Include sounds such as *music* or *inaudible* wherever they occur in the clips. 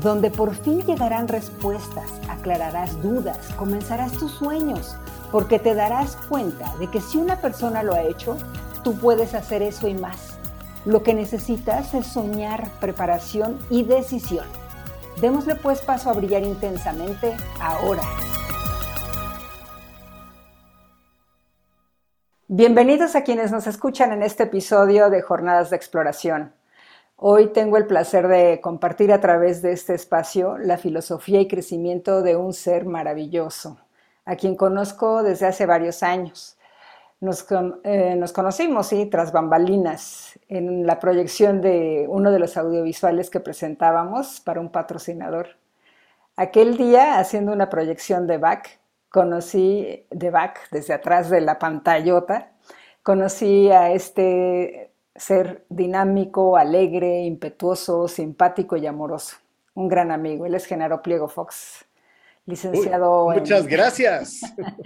donde por fin llegarán respuestas, aclararás dudas, comenzarás tus sueños, porque te darás cuenta de que si una persona lo ha hecho, tú puedes hacer eso y más. Lo que necesitas es soñar, preparación y decisión. Démosle pues paso a brillar intensamente ahora. Bienvenidos a quienes nos escuchan en este episodio de Jornadas de Exploración. Hoy tengo el placer de compartir a través de este espacio la filosofía y crecimiento de un ser maravilloso, a quien conozco desde hace varios años. Nos, eh, conocimos, sí, tras bambalinas, en la proyección de uno de los audiovisuales que presentábamos para un patrocinador. Aquel día, haciendo una proyección de Bach, conocí de Bach desde atrás de la pantallota, conocí a este ser dinámico, alegre, impetuoso, simpático y amoroso. Un gran amigo. Él es Genaro Pliego Fox, licenciado Muchas gracias.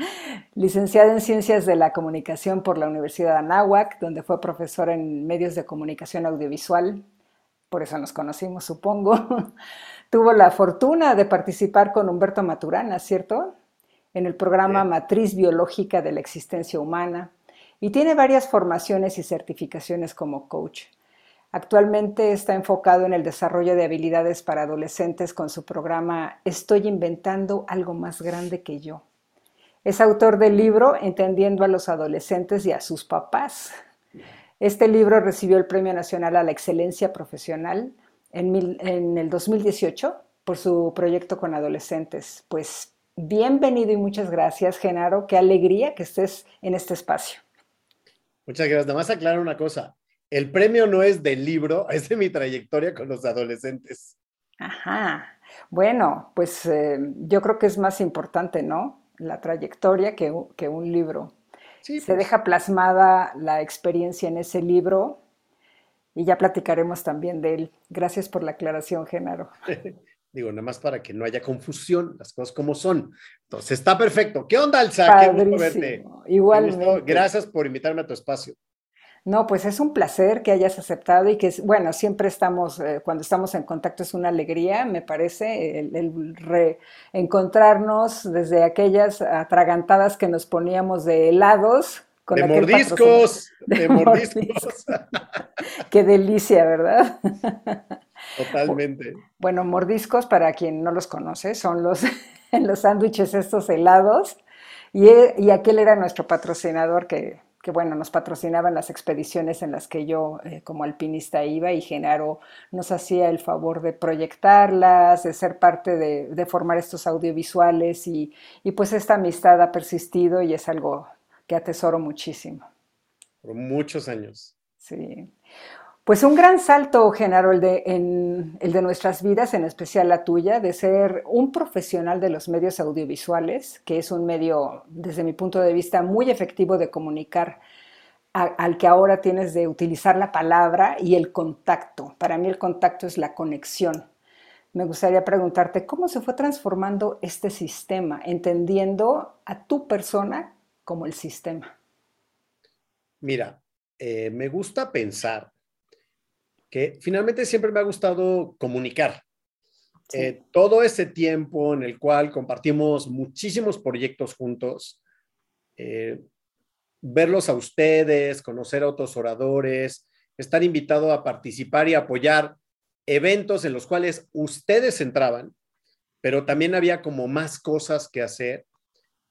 *laughs* licenciado en Ciencias de la Comunicación por la Universidad de Anáhuac, donde fue profesor en medios de comunicación audiovisual. Por eso nos conocimos, supongo. *laughs* Tuvo la fortuna de participar con Humberto Maturana, ¿cierto? En el programa Matriz Biológica de la Existencia Humana y tiene varias formaciones y certificaciones como coach. Actualmente está enfocado en el desarrollo de habilidades para adolescentes con su programa Estoy inventando algo más grande que yo. Es autor del libro Entendiendo a los adolescentes y a sus papás. Este libro recibió el Premio Nacional a la Excelencia Profesional en, el 2018 por su proyecto con adolescentes. Pues bienvenido y muchas gracias, Genaro. Qué alegría que estés en este espacio. Muchas gracias. Nada más aclarar una cosa. El premio no es del libro, *laughs* es de mi trayectoria con los adolescentes. Ajá. Bueno, pues eh, yo creo que es más importante, ¿no? La trayectoria que, un libro. Se pues. deja plasmada la experiencia en ese libro y ya platicaremos también de él. Gracias por la aclaración, Genaro. *laughs* Digo, nada más para que no haya confusión, las cosas como son. Entonces, está perfecto. ¿Qué onda, Alza? Qué gusto verte. Igualmente. Gracias por invitarme a tu espacio. No, pues es un placer que hayas aceptado y que, bueno, siempre estamos, eh, cuando estamos en contacto es una alegría, me parece, el, reencontrarnos desde aquellas atragantadas que nos poníamos de helados. Con de mordiscos, de *laughs* mordiscos. Qué delicia, ¿verdad? *laughs* Totalmente. Bueno, mordiscos, para quien no los conoce, son los, *laughs* los sándwiches estos helados. Y, aquel era nuestro patrocinador que, bueno, nos patrocinaba en las expediciones en las que yo eh, como alpinista iba y Genaro nos hacía el favor de proyectarlas, de ser parte de, formar estos audiovisuales y, y, pues esta amistad ha persistido y es algo que atesoro muchísimo. Por muchos años. Sí. Pues un gran salto, Genaro, el de, en, el de nuestras vidas, en especial la tuya, de ser un profesional de los medios audiovisuales, que es un medio, desde mi punto de vista, muy efectivo de comunicar, al que ahora tienes de utilizar la palabra y el contacto. Para mí el contacto es la conexión. Me gustaría preguntarte cómo se fue transformando este sistema, entendiendo a tu persona como el sistema. Mira, eh, me gusta pensar que finalmente siempre me ha gustado comunicar. Eh, todo ese tiempo en el cual compartimos muchísimos proyectos juntos, eh, verlos a ustedes, conocer a otros oradores, estar invitado a participar y apoyar eventos en los cuales ustedes entraban, pero también había como más cosas que hacer.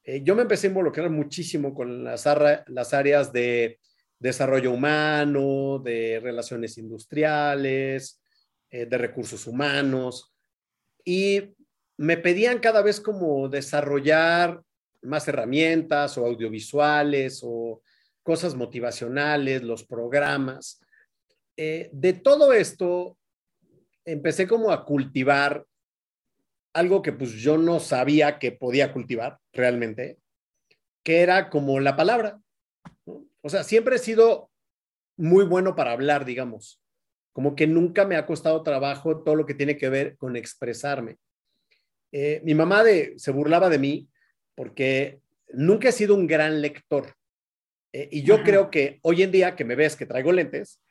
Eh, yo me empecé a involucrar muchísimo con las, las áreas de desarrollo humano, de relaciones industriales, eh, de recursos humanos. Y me pedían cada vez como desarrollar más herramientas o audiovisuales o cosas motivacionales, los programas. Eh, de todo esto, empecé como a cultivar algo que pues yo no sabía que podía cultivar realmente, que era como la palabra. O sea, siempre he sido muy bueno para hablar, digamos. Como que nunca me ha costado trabajo todo lo que tiene que ver con expresarme. Eh, mi mamá de, se burlaba de mí porque nunca he sido un gran lector. Eh, y yo creo que hoy en día que me ves que traigo lentes,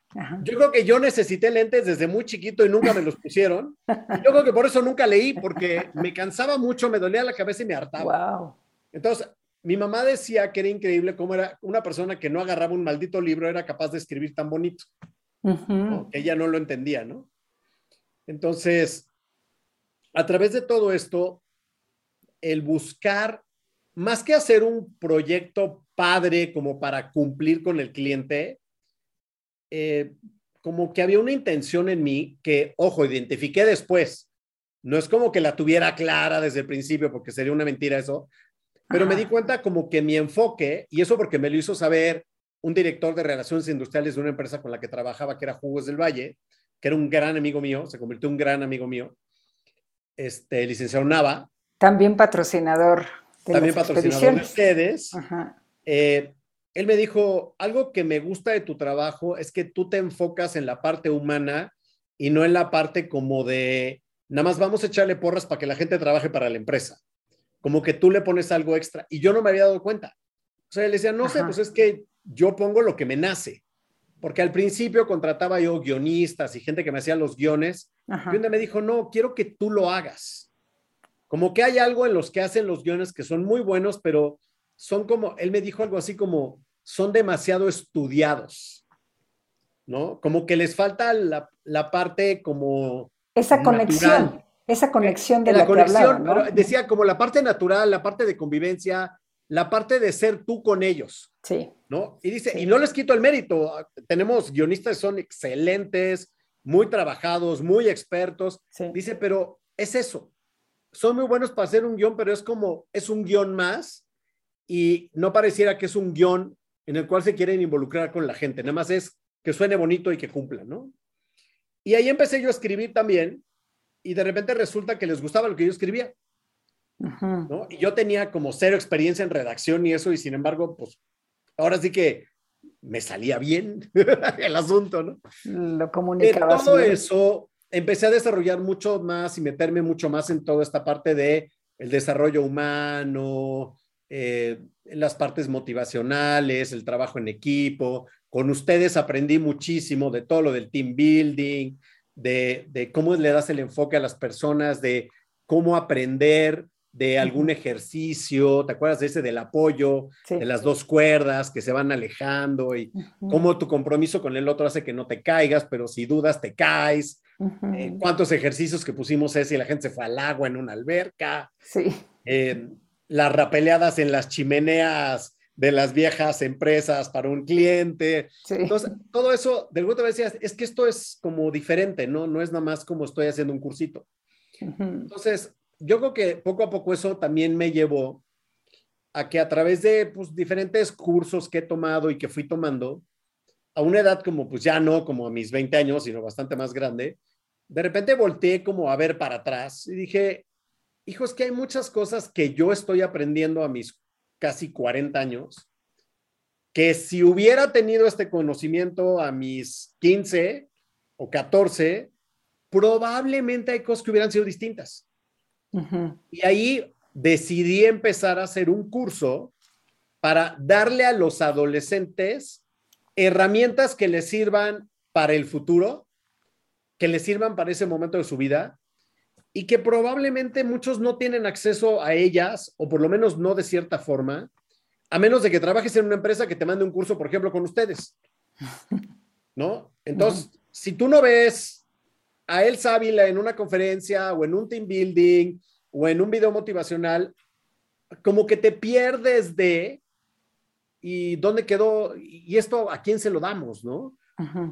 yo creo que yo necesité lentes desde muy chiquito y nunca me los pusieron. Yo creo que por eso nunca leí, porque me cansaba mucho, me dolía la cabeza y me hartaba. *laughs* Wow. Entonces, mi mamá decía que era increíble cómo era una persona que no agarraba un maldito libro, era capaz de escribir tan bonito. Que ella no lo entendía, ¿no? Entonces, a través de todo esto, el buscar, más que hacer un proyecto padre como para cumplir con el cliente, eh, como que había una intención en mí que, ojo, identifiqué después. No es como que la tuviera clara desde el principio, porque sería una mentira eso, pero me di cuenta como que mi enfoque, y eso porque me lo hizo saber un director de relaciones industriales de una empresa con la que trabajaba, que era Jugos del Valle, que era un gran amigo mío, se convirtió en un gran amigo mío, este, licenciado Nava. También patrocinador de También patrocinador de ustedes. Eh, él me dijo, algo que me gusta de tu trabajo es que tú te enfocas en la parte humana y no en la parte como de, nada más vamos a echarle porras para que la gente trabaje para la empresa. Como que tú le pones algo extra. Y yo no me había dado cuenta. O sea, él decía, no sé, pues es que yo pongo lo que me nace. Porque al principio contrataba yo guionistas y gente que me hacía los guiones. Y donde me dijo, no, quiero que tú lo hagas. Como que hay algo en los que hacen los guiones que son muy buenos, pero son como, él me dijo algo así como, son demasiado estudiados, ¿no? Como que les falta la, la parte como... Esa conexión, esa conexión de la, conexión, decía como la parte natural, la parte de convivencia, la parte de ser tú con ellos. Sí. ¿No? Y dice, y no les quito el mérito, tenemos guionistas que son excelentes, muy trabajados, muy expertos. Dice, pero es eso. Son muy buenos para hacer un guion, pero es como, es un guion más y no pareciera que es un guion en el cual se quieren involucrar con la gente, nada más es que suene bonito y que cumpla, ¿no? Y ahí empecé yo a escribir también y de repente resulta que les gustaba lo que yo escribía, ¿no? Y yo tenía como cero experiencia en redacción y eso y sin embargo, pues ahora sí que me salía bien *laughs* el asunto, ¿no? Lo comunicaba. todo eso empecé a desarrollar mucho más y meterme mucho más en toda esta parte de el desarrollo humano, eh, las partes motivacionales, el trabajo en equipo. Con ustedes aprendí muchísimo de todo lo del team building, de, cómo le das el enfoque a las personas, de cómo aprender de algún ejercicio, ¿te acuerdas de ese del apoyo, de las dos cuerdas que se van alejando y cómo tu compromiso con el otro hace que no te caigas, pero si dudas te caes? Eh, ¿Cuántos ejercicios que pusimos ese y la gente se fue al agua en una alberca? Sí. Eh, las rapeleadas en las chimeneas de las viejas empresas para un cliente. Entonces, todo eso, de alguna manera decías, es que esto es como diferente, ¿no? No es nada más como estoy haciendo un cursito. Entonces, yo creo que poco a poco eso también me llevó a que a través de pues, diferentes cursos que he tomado y que fui tomando, a una edad como pues ya no como a mis 20 años, sino bastante más grande, de repente volteé como a ver para atrás y dije, hijo, es que hay muchas cosas que yo estoy aprendiendo a mis casi 40 años, que si hubiera tenido este conocimiento a mis 15 o 14, probablemente hay cosas que hubieran sido distintas. Y ahí decidí empezar a hacer un curso para darle a los adolescentes herramientas que les sirvan para el futuro, que les sirvan para ese momento de su vida y que probablemente muchos no tienen acceso a ellas, o por lo menos no de cierta forma, a menos de que trabajes en una empresa que te mande un curso, por ejemplo, con ustedes. *laughs* ¿No? Entonces, si tú no ves a él Ávila en una conferencia o en un team building o en un video motivacional, como que te pierdes de y dónde quedó y esto a quién se lo damos, ¿no?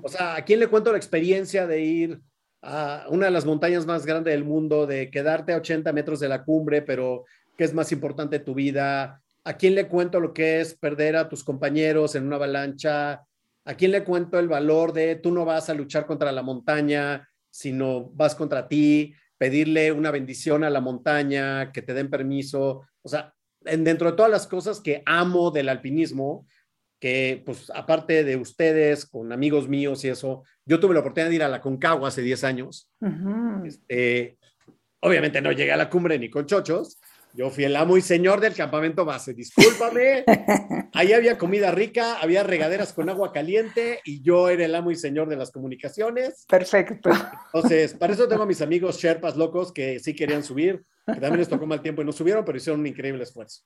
O sea, ¿a quién le cuento la experiencia de ir una de las montañas más grandes del mundo, de quedarte a 80 metros de la cumbre, pero ¿qué es más importante tu vida? ¿A quién le cuento lo que es perder a tus compañeros en una avalancha? ¿A quién le cuento el valor de tú no vas a luchar contra la montaña, sino vas contra ti? pedirle una bendición a la montaña, que te den permiso, o sea, dentro de todas las cosas que amo del alpinismo, que pues aparte de ustedes, con amigos míos y eso, yo tuve la oportunidad de ir a la Concagua hace 10 años. este, obviamente no llegué a la cumbre ni con chochos, yo fui el amo y señor del campamento base, discúlpame. *laughs* Ahí había comida rica, había regaderas con agua caliente y yo era el amo y señor de las comunicaciones. Perfecto. Entonces, para eso tengo a mis amigos Sherpas locos que sí querían subir, que también les tocó mal tiempo y no subieron, pero hicieron un increíble esfuerzo.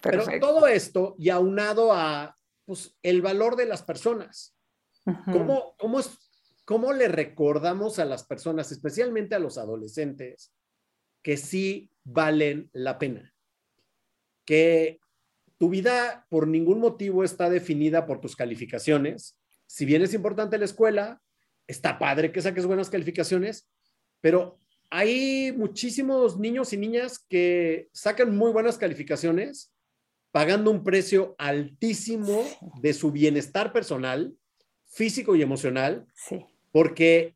Pero todo esto y aunado a pues, el valor de las personas. ¿Cómo, cómo, es, ¿Cómo le recordamos a las personas, especialmente a los adolescentes, que sí valen la pena. Que tu vida por ningún motivo está definida por tus calificaciones. Si bien es importante la escuela, está padre que saques buenas calificaciones, pero hay muchísimos niños y niñas que sacan muy buenas calificaciones pagando un precio altísimo de su bienestar personal, físico y emocional, porque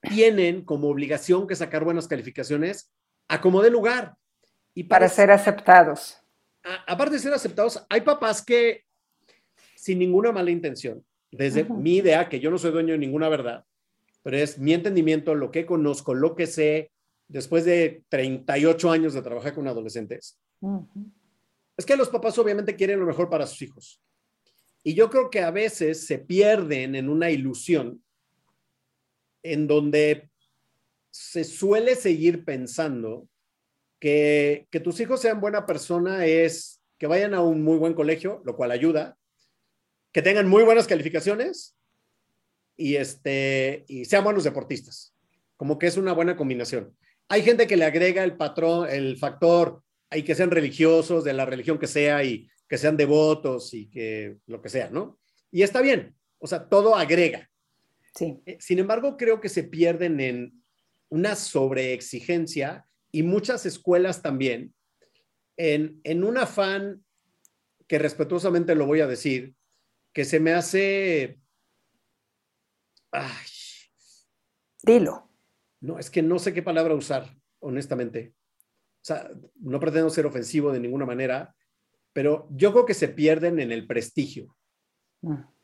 tienen como obligación que sacar buenas calificaciones a como de lugar. Y para, ser aceptados. aparte de ser aceptados, hay papás que, sin ninguna mala intención, desde mi idea, que yo no soy dueño de ninguna verdad, pero es mi entendimiento, lo que conozco, lo que sé, después de 38 años de trabajar con adolescentes, es que los papás obviamente quieren lo mejor para sus hijos. Y yo creo que a veces se pierden en una ilusión en donde se suele seguir pensando que, que tus hijos sean buena persona es que vayan a un muy buen colegio, lo cual ayuda, que tengan muy buenas calificaciones y, este, y sean buenos deportistas. Como que es una buena combinación. Hay gente que le agrega el patrón, el factor, hay que sean religiosos, de la religión que sea, y que sean devotos y que lo que sea, ¿no? Y está bien, o sea, todo agrega. Sí. Eh, sin embargo, creo que se pierden en una sobreexigencia y muchas escuelas también en, en un afán que respetuosamente lo voy a decir, que se me hace... Ay. Dilo. No, es que no sé qué palabra usar, honestamente. Sea, no pretendo ser ofensivo de ninguna manera, pero yo creo que se pierden en el prestigio.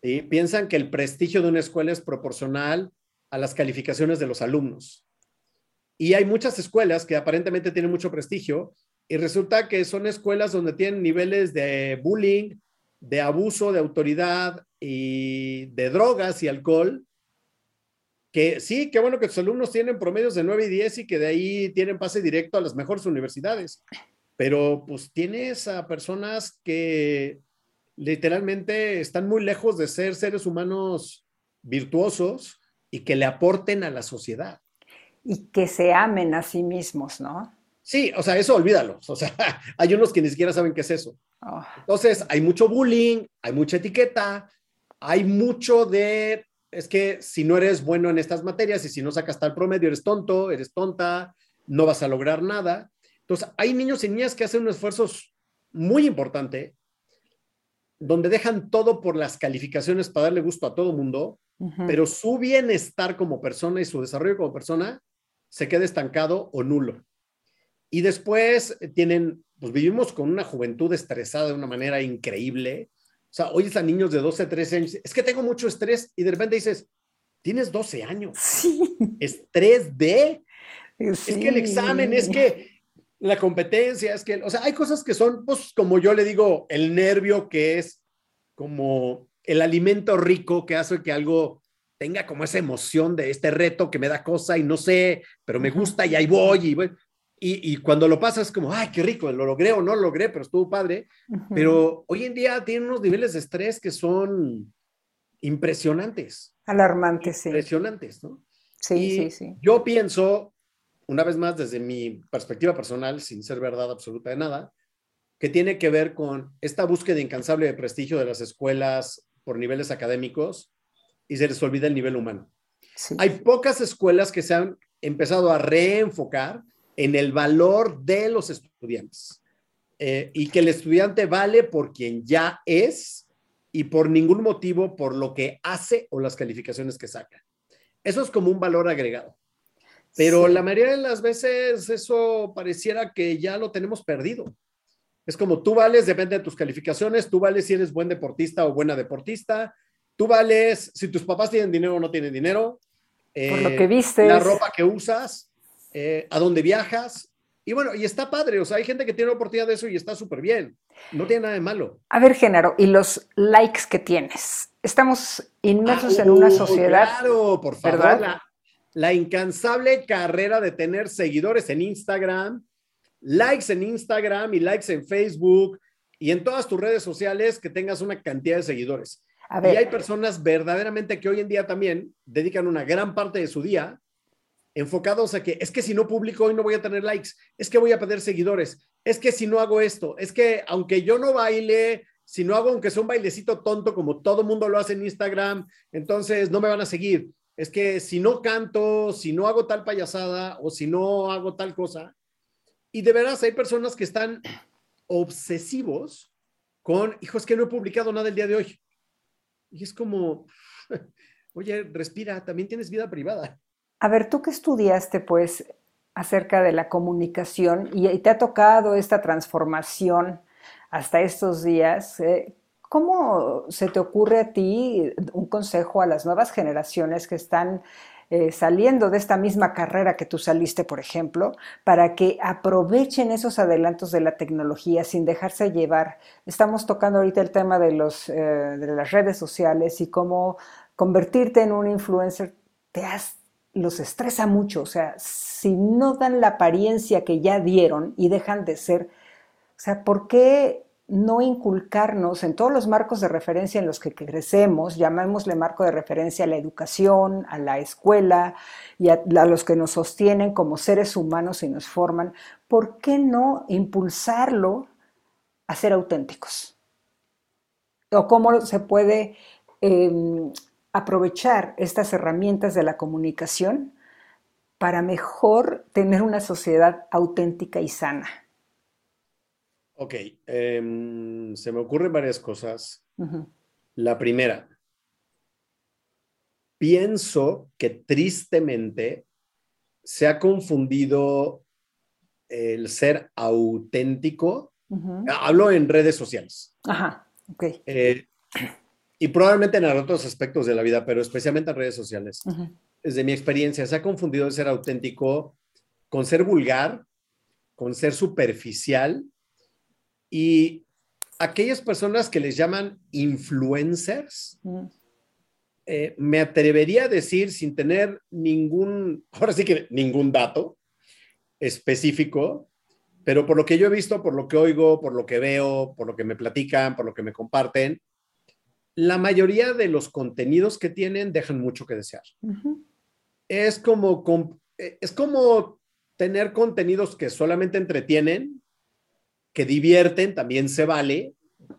y mm. Piensan que el prestigio de una escuela es proporcional a las calificaciones de los alumnos. Y hay muchas escuelas que aparentemente tienen mucho prestigio y resulta que son escuelas donde tienen niveles de bullying, de abuso de autoridad y de drogas y alcohol, que sí, qué bueno que tus alumnos tienen promedios de 9 y 10 y que de ahí tienen pase directo a las mejores universidades, pero pues tienes a personas que literalmente están muy lejos de ser seres humanos virtuosos y que le aporten a la sociedad y que se amen a sí mismos, ¿no? Sí, o sea, eso olvídalo. O sea, *laughs* hay unos que ni siquiera saben qué es eso. Oh. Entonces, hay mucho bullying, hay mucha etiqueta, hay mucho de, es que si no eres bueno en estas materias y si no sacas tal promedio, eres tonto, eres tonta, no vas a lograr nada. Entonces, hay niños y niñas que hacen un esfuerzo muy importante, donde dejan todo por las calificaciones para darle gusto a todo mundo, pero su bienestar como persona y su desarrollo como persona se queda estancado o nulo. Y después eh, tienen, pues vivimos con una juventud estresada de una manera increíble. O sea, oyes a niños de 12, 13 años, es que tengo mucho estrés y de repente dices, tienes 12 años. Sí. Estrés de... Es que el examen, es que la competencia, es que, o sea, hay cosas que son, pues, como yo le digo, el nervio que es como el alimento rico que hace que algo tenga como esa emoción de este reto que me da cosa y no sé, pero me gusta y ahí voy. Y, y, cuando lo pasas, como, ay, qué rico, lo logré o no lo logré, pero estuvo padre. Pero hoy en día tienen unos niveles de estrés que son impresionantes. Alarmantes, sí. Impresionantes, ¿no? Sí, sí, sí. Yo pienso, una vez más, desde mi perspectiva personal, sin ser verdad absoluta de nada, que tiene que ver con esta búsqueda incansable de prestigio de las escuelas por niveles académicos y se les olvida el nivel humano. Hay pocas escuelas que se han empezado a reenfocar en el valor de los estudiantes eh, y que el estudiante vale por quien ya es y por ningún motivo por lo que hace o las calificaciones que saca. Eso es como un valor agregado. pero la mayoría de las veces eso pareciera que ya lo tenemos perdido. Es como tú vales, depende de tus calificaciones, tú vales si eres buen deportista o buena deportista, tú vales si tus papás tienen dinero o no tienen dinero, por lo que viste. La ropa que usas, eh, a dónde viajas. Y bueno, y está padre, o sea, hay gente que tiene oportunidad de eso y está súper bien. No tiene nada de malo. A ver, Género, ¿y los likes que tienes? Estamos inmersos en una sociedad. Claro, por favor. La, la incansable carrera de tener seguidores en Instagram, likes en Instagram y likes en Facebook y en todas tus redes sociales que tengas una cantidad de seguidores. Y hay personas verdaderamente que hoy en día también dedican una gran parte de su día enfocados a que es que si no publico hoy no voy a tener likes, es que voy a perder seguidores, es que si no hago esto, es que aunque yo no baile, si no hago aunque sea un bailecito tonto como todo mundo lo hace en Instagram, entonces no me van a seguir. Es que si no canto, si no hago tal payasada o si no hago tal cosa, y de veras hay personas que están obsesivos con, hijos que no he publicado nada el día de hoy. Y es como, *laughs* oye, respira, también tienes vida privada. A ver, tú que estudiaste, pues, acerca de la comunicación y, te ha tocado esta transformación hasta estos días, eh, ¿cómo se te ocurre a ti un consejo a las nuevas generaciones que están eh, saliendo de esta misma carrera que tú saliste, por ejemplo, para que aprovechen esos adelantos de la tecnología sin dejarse llevar. Estamos tocando ahorita el tema de, los, eh, de las redes sociales y cómo convertirte en un influencer te los estresa mucho. O sea, si no dan la apariencia que ya dieron y dejan de ser, o sea, ¿por qué no inculcarnos en todos los marcos de referencia en los que crecemos, llamémosle marco de referencia a la educación, a la escuela y a, los que nos sostienen como seres humanos y nos forman, ¿por qué no impulsarlo a ser auténticos? ¿O cómo se puede em, aprovechar estas herramientas de la comunicación para mejor tener una sociedad auténtica y sana? Ok, em, se me ocurren varias cosas. La primera, pienso que tristemente se ha confundido el ser auténtico. Hablo en redes sociales. Ajá, ok. Eh, y probablemente en otros aspectos de la vida, pero especialmente en redes sociales. Desde mi experiencia, se ha confundido el ser auténtico con ser vulgar, con ser superficial y aquellas personas que les llaman influencers, eh, me atrevería a decir sin tener ningún, ahora sí que ningún dato específico, pero por lo que yo he visto, por lo que oigo, por lo que veo, por lo que me platican, por lo que me comparten, la mayoría de los contenidos que tienen dejan mucho que desear. Es como eh, es como tener contenidos que solamente entretienen, que divierten, también se vale,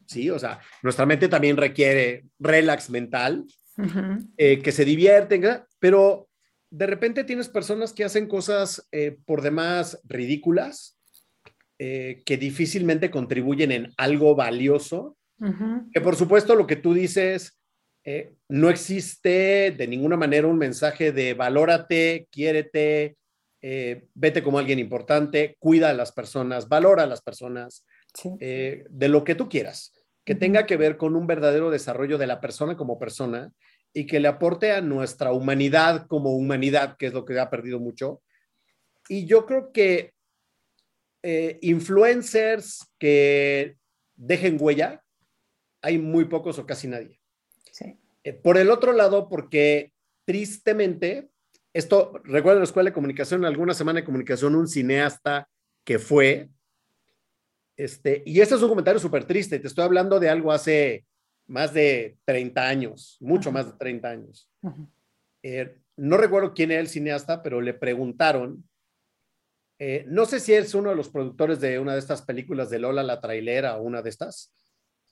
¿sí? O sea, nuestra mente también requiere relax mental, eh, que se divierten, pero de repente tienes personas que hacen cosas eh, por demás ridículas, eh, que difícilmente contribuyen en algo valioso, que por supuesto lo que tú dices, no existe de ninguna manera un mensaje de valórate, quiérete, eh, vete como alguien importante, cuida a las personas, valora a las personas, eh, de lo que tú quieras, que tenga que ver con un verdadero desarrollo de la persona como persona y que le aporte a nuestra humanidad como humanidad, que es lo que ha perdido mucho. Y yo creo que eh, influencers que dejen huella, hay muy pocos o casi nadie. por el otro lado, porque tristemente esto, recuerdo en la escuela de comunicación, en alguna semana de comunicación, un cineasta que fue, este, y este es un comentario súper triste, te estoy hablando de algo hace más de 30 años, mucho más de 30 años. Eh, no recuerdo quién era el cineasta, pero le preguntaron, eh, no sé si es uno de los productores de una de estas películas de Lola la trailera o una de estas,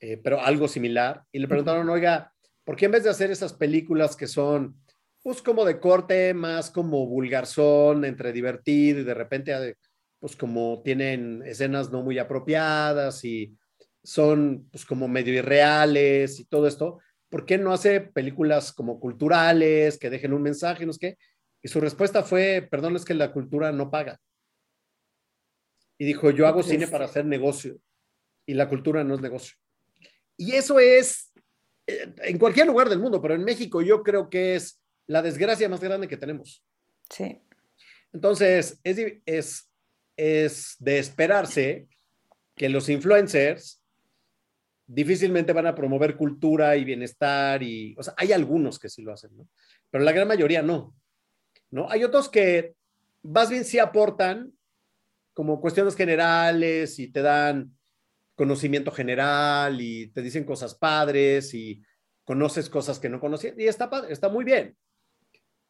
eh, pero algo similar, y le preguntaron, oiga, ¿por qué en vez de hacer esas películas que son pues como de corte, más como vulgarzón, entre divertido y de repente, pues como tienen escenas no muy apropiadas y son pues como medio irreales y todo esto, ¿por qué no hace películas como culturales que dejen un mensaje, no sé qué? Y su respuesta fue, perdón, es que la cultura no paga. Y dijo, yo hago cine para hacer negocio y la cultura no es negocio. Y eso es eh, en cualquier lugar del mundo, pero en México yo creo que es la desgracia más grande que tenemos. Sí. Entonces, es, es, es de esperarse que los influencers difícilmente van a promover cultura y bienestar y, o sea, hay algunos que sí lo hacen, ¿no? Pero la gran mayoría no, ¿no? Hay otros que más bien sí aportan como cuestiones generales y te dan conocimiento general y te dicen cosas padres y conoces cosas que no conocías y está está muy bien.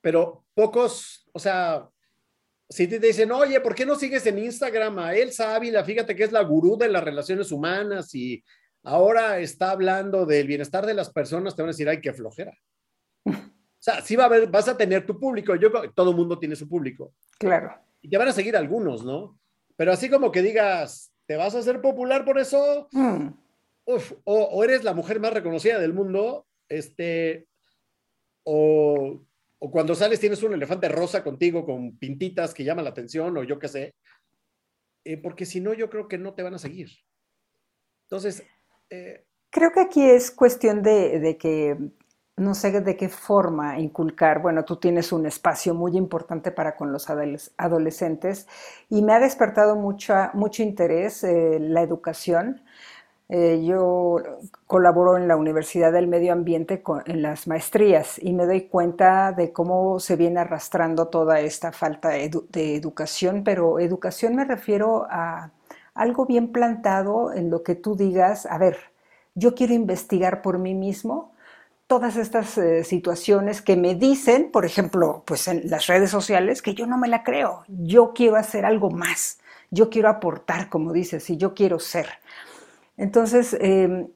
Pero pocos, o sea, si te dicen, oye, ¿por qué no sigues en Instagram a Elsa Ávila? Fíjate que es la gurú de las relaciones humanas y ahora está hablando del bienestar de las personas, te van a decir, ay, qué flojera. *laughs* O sea, sí va a haber, vas a tener tu público. Yo todo mundo tiene su público. Claro. Y te van a seguir algunos, ¿no? Pero así como que digas, ¿te vas a hacer popular por eso? Mm. Uf, o, eres la mujer más reconocida del mundo, este, o, o, cuando sales tienes un elefante rosa contigo con pintitas que llama la atención, o yo qué sé. Eh, porque si no, yo creo que no te van a seguir. Entonces, eh, Creo que aquí es cuestión de, que no sé de qué forma inculcar. Bueno, tú tienes un espacio muy importante para con los adolescentes y me ha despertado mucha, mucho interés eh, la educación. Eh, yo colaboro en la Universidad del Medio Ambiente en las maestrías y me doy cuenta de cómo se viene arrastrando toda esta falta de educación, pero educación me refiero a algo bien plantado en lo que tú digas, a ver, yo quiero investigar por mí mismo todas estas eh, situaciones que me dicen, por ejemplo, pues en las redes sociales, que yo no me la creo, yo quiero hacer algo más, yo quiero aportar, como dices, y yo quiero ser. Entonces, em,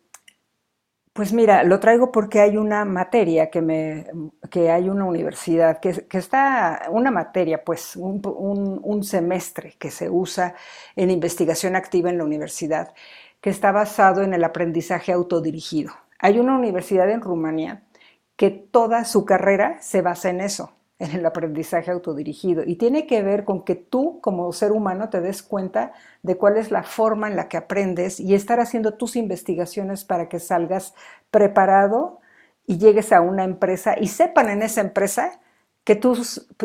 pues mira, lo traigo porque hay una materia que me, que hay una universidad, que, está, una materia, pues un, semestre que se usa en investigación activa en la universidad, que está basado en el aprendizaje autodirigido. Hay una universidad en Rumanía que toda su carrera se basa en eso en el aprendizaje autodirigido y tiene que ver con que tú como ser humano te des cuenta de cuál es la forma en la que aprendes y estar haciendo tus investigaciones para que salgas preparado y llegues a una empresa y sepan en esa empresa que tú,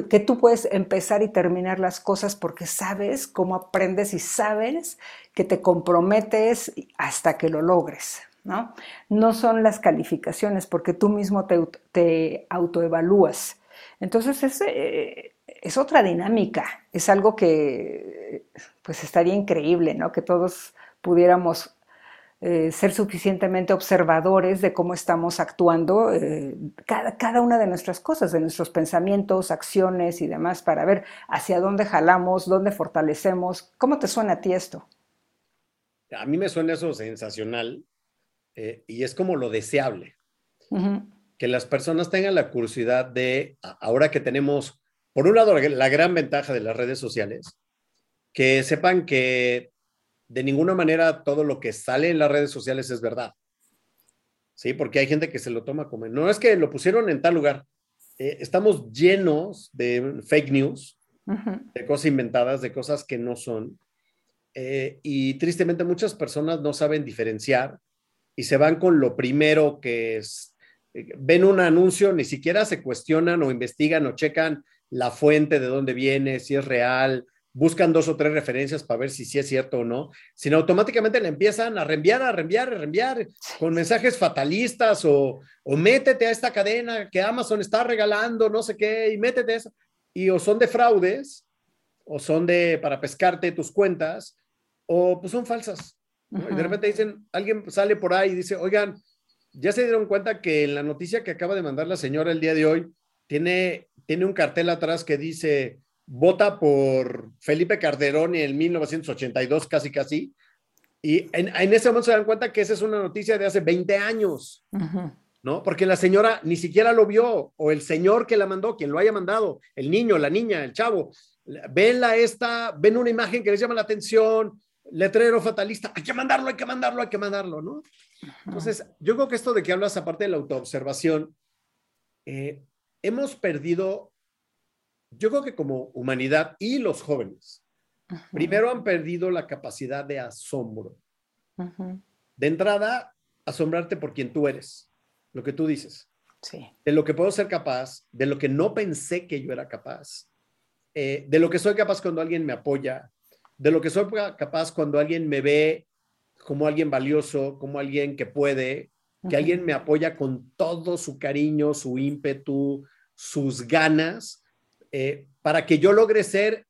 que tú puedes empezar y terminar las cosas porque sabes cómo aprendes y sabes que te comprometes hasta que lo logres. ¿No? no son las calificaciones porque tú mismo te, te autoevalúas entonces es, eh, es otra dinámica, es algo que pues estaría increíble, ¿no? Que todos pudiéramos eh, ser suficientemente observadores de cómo estamos actuando eh, cada, cada, una de nuestras cosas, de nuestros pensamientos, acciones y demás, para ver hacia dónde jalamos, dónde fortalecemos. ¿Cómo te suena a ti esto? A mí me suena eso sensacional y es como lo deseable que las personas tengan la curiosidad de, ahora que tenemos, por un lado, la gran ventaja de las redes sociales, que sepan que de ninguna manera todo lo que sale en las redes sociales es verdad. Sí, porque hay gente que se lo toma como, no es que lo pusieron en tal lugar. Eh, estamos llenos de fake news, de cosas inventadas, de cosas que no son. Eh, y tristemente muchas personas no saben diferenciar y se van con lo primero que es, ven un anuncio, ni siquiera se cuestionan o investigan o checan la fuente de dónde viene, si es real, buscan dos o tres referencias para ver si sí es cierto o no, sino automáticamente le empiezan a reenviar, a reenviar, a reenviar con mensajes fatalistas o, o métete a esta cadena que Amazon está regalando, no sé qué, y métete eso. Y o son de fraudes, o son de para pescarte tus cuentas, o pues son falsas. Y de repente dicen, alguien sale por ahí y dice, oigan, ya se dieron cuenta que en la noticia que acaba de mandar la señora el día de hoy, tiene, tiene un cartel atrás que dice, vota por Felipe Calderón en 1982, casi casi. Y en, ese momento se dan cuenta que esa es una noticia de hace 20 años, ¿no? Porque la señora ni siquiera lo vio, o el señor que la mandó, quien lo haya mandado, el niño, la niña, el chavo, ven la esta, ven una imagen que les llama la atención, letrero fatalista, hay que mandarlo, hay que mandarlo, hay que mandarlo, ¿no? Entonces, yo creo que esto de que hablas, aparte de la autoobservación, eh, hemos perdido yo creo que como humanidad y los jóvenes, primero han perdido la capacidad de asombro. De entrada, asombrarte por quien tú eres, lo que tú dices. Sí. De lo que puedo ser capaz, de lo que no pensé que yo era capaz, eh, de lo que soy capaz cuando alguien me apoya, de lo que soy capaz cuando alguien me ve como alguien valioso, como alguien que puede, que alguien me apoya con todo su cariño, su ímpetu, sus ganas, eh, para que yo logre ser,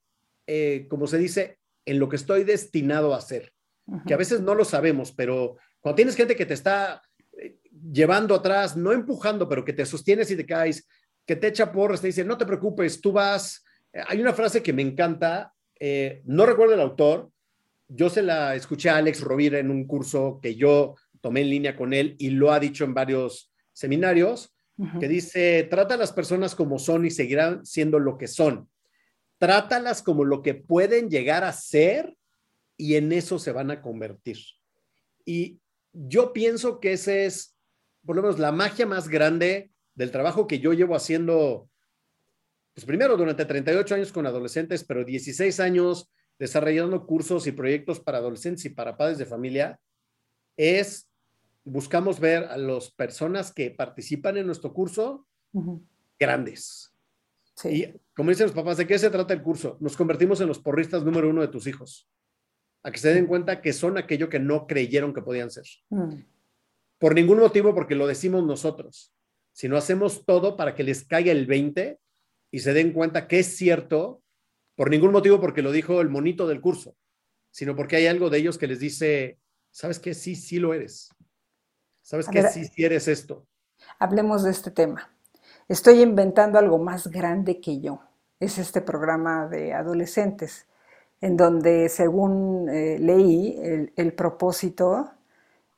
eh, como se dice, en lo que estoy destinado a ser. Que a veces no lo sabemos, pero cuando tienes gente que te está eh, llevando atrás, no empujando, pero que te sostienes y te caes, que te echa porras, te dice, no te preocupes, tú vas. Hay una frase que me encanta, no recuerdo el autor, yo se la escuché a Alex Rovira en un curso que yo tomé en línea con él y lo ha dicho en varios seminarios, que dice, trata a las personas como son y seguirán siendo lo que son. Trátalas como lo que pueden llegar a ser y en eso se van a convertir. Y yo pienso que esa es, por lo menos, la magia más grande del trabajo que yo llevo haciendo, pues primero durante 38 años con adolescentes, pero 16 años desarrollando cursos y proyectos para adolescentes y para padres de familia, es buscamos ver a las personas que participan en nuestro curso grandes. Y como dicen los papás, ¿de qué se trata el curso? Nos convertimos en los porristas número uno de tus hijos. A que se den cuenta que son aquello que no creyeron que podían ser. Mm. Por ningún motivo, porque lo decimos nosotros, sino hacemos todo para que les caiga el 20 y se den cuenta que es cierto, por ningún motivo porque lo dijo el monito del curso, sino porque hay algo de ellos que les dice, ¿sabes qué? Sí, sí lo eres. ¿Sabes qué? sí, sí eres esto. Hablemos de este tema. Estoy inventando algo más grande que yo. Es este programa de adolescentes, en donde, según eh, leí, el, propósito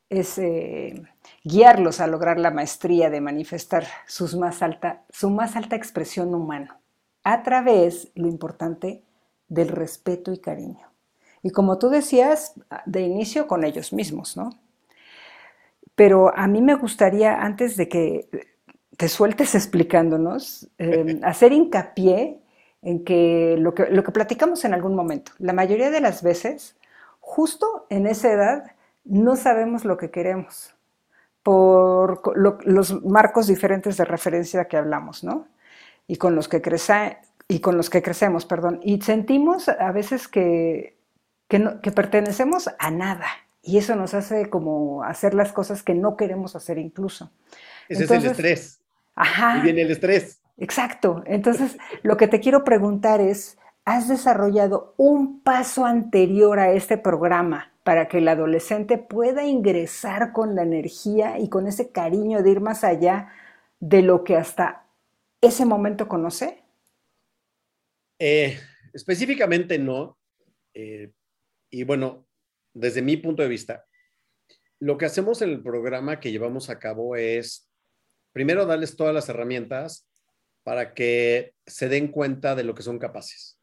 es eh, guiarlos a lograr la maestría de manifestar sus más alta, su más alta expresión humana a través, lo importante, del respeto y cariño. Y como tú decías, de inicio con ellos mismos, ¿no? Pero a mí me gustaría, antes de que te sueltes explicándonos, em, *laughs* hacer hincapié en que lo, que lo que platicamos en algún momento, la mayoría de las veces, justo en esa edad, no sabemos lo que queremos por los marcos diferentes de referencia que hablamos, ¿no? Y con los que, crece, y con los que crecemos, perdón. Y sentimos a veces que, que pertenecemos a nada, y eso nos hace como hacer las cosas que no queremos hacer incluso. Ese es el estrés. Ajá. Y viene el estrés. Exacto. Entonces, lo que te quiero preguntar es, ¿has desarrollado un paso anterior a este programa para que el adolescente pueda ingresar con la energía y con ese cariño de ir más allá de lo que hasta ese momento conoce? Eh, específicamente no. Eh, y bueno, desde mi punto de vista, lo que hacemos en el programa que llevamos a cabo es, primero, darles todas las herramientas para que se den cuenta de lo que son capaces.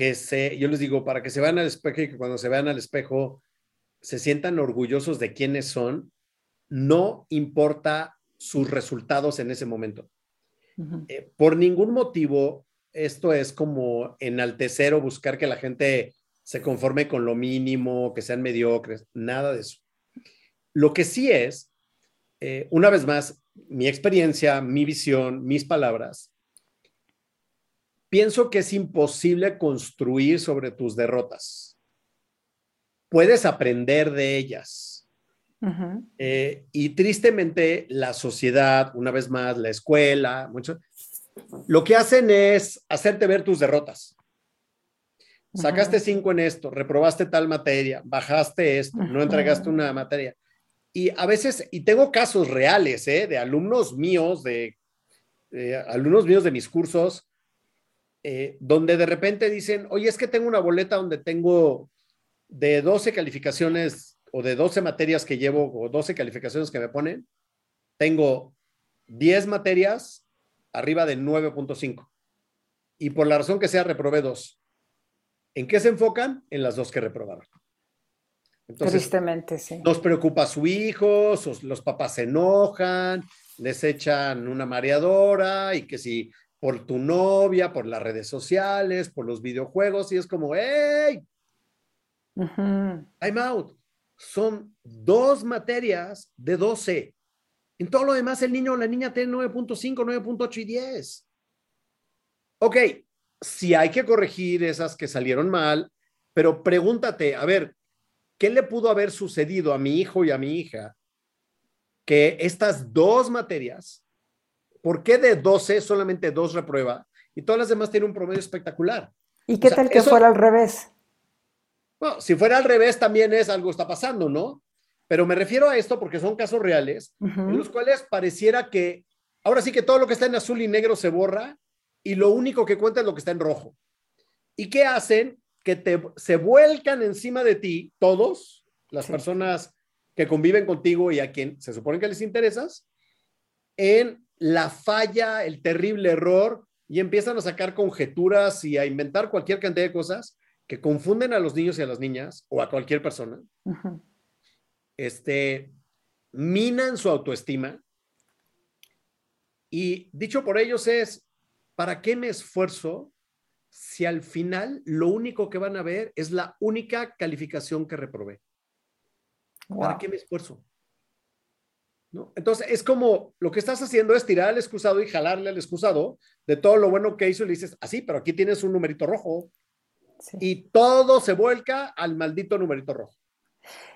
Que se, yo les digo, para que se vean al espejo y que cuando se vean al espejo se sientan orgullosos de quiénes son, no importa sus resultados en ese momento. Eh, por ningún motivo, esto es como enaltecer o buscar que la gente se conforme con lo mínimo, que sean mediocres, nada de eso. Lo que sí es, eh, una vez más, mi experiencia, mi visión, mis palabras, pienso que es imposible construir sobre tus derrotas. Puedes aprender de ellas. Eh, y tristemente la sociedad, una vez más, la escuela, mucho, lo que hacen es hacerte ver tus derrotas. Sacaste cinco en esto, reprobaste tal materia, bajaste esto, no entregaste una materia. Y a veces, y tengo casos reales, ¿eh? De alumnos míos, de, alumnos míos de mis cursos, eh, donde de repente dicen, oye, es que tengo una boleta donde tengo de 12 calificaciones o de 12 materias que llevo o 12 calificaciones que me ponen, tengo 10 materias arriba de 9.5. Y por la razón que sea, reprobé dos. ¿En qué se enfocan? En las dos que reprobaron. Entonces, Tristemente, sí. Nos preocupa su hijo, los papás se enojan, les echan una mareadora y que si por tu novia, por las redes sociales, por los videojuegos, y es como, ¡hey! Time out. Son dos materias de 12. En todo lo demás, el niño o la niña tiene 9.5, 9.8 y 10. Ok, si hay que corregir esas que salieron mal, pero pregúntate, a ver, ¿qué le pudo haber sucedido a mi hijo y a mi hija que estas dos materias, ¿por qué de 12 solamente dos reprueba y todas las demás tienen un promedio espectacular? ¿Y qué tal que fuera al revés? Bueno, si fuera al revés también es algo está pasando, ¿no? Pero me refiero a esto porque son casos reales en los cuales pareciera que ahora sí que todo lo que está en azul y negro se borra y lo único que cuenta es lo que está en rojo. ¿Y qué hacen? Que te, se vuelcan encima de ti todos, las personas que conviven contigo y a quien se supone que les interesas, en la falla, el terrible error, y empiezan a sacar conjeturas y a inventar cualquier cantidad de cosas que confunden a los niños y a las niñas o a cualquier persona este, minan su autoestima. Y dicho por ellos es, ¿para qué me esfuerzo si al final lo único que van a ver es la única calificación que reprobé? ¿Para qué me esfuerzo? ¿No? Entonces, es como lo que estás haciendo es tirar al excusado y jalarle al excusado de todo lo bueno que hizo y le dices, así, ah, pero aquí tienes un numerito rojo. Y todo se vuelca al maldito numerito rojo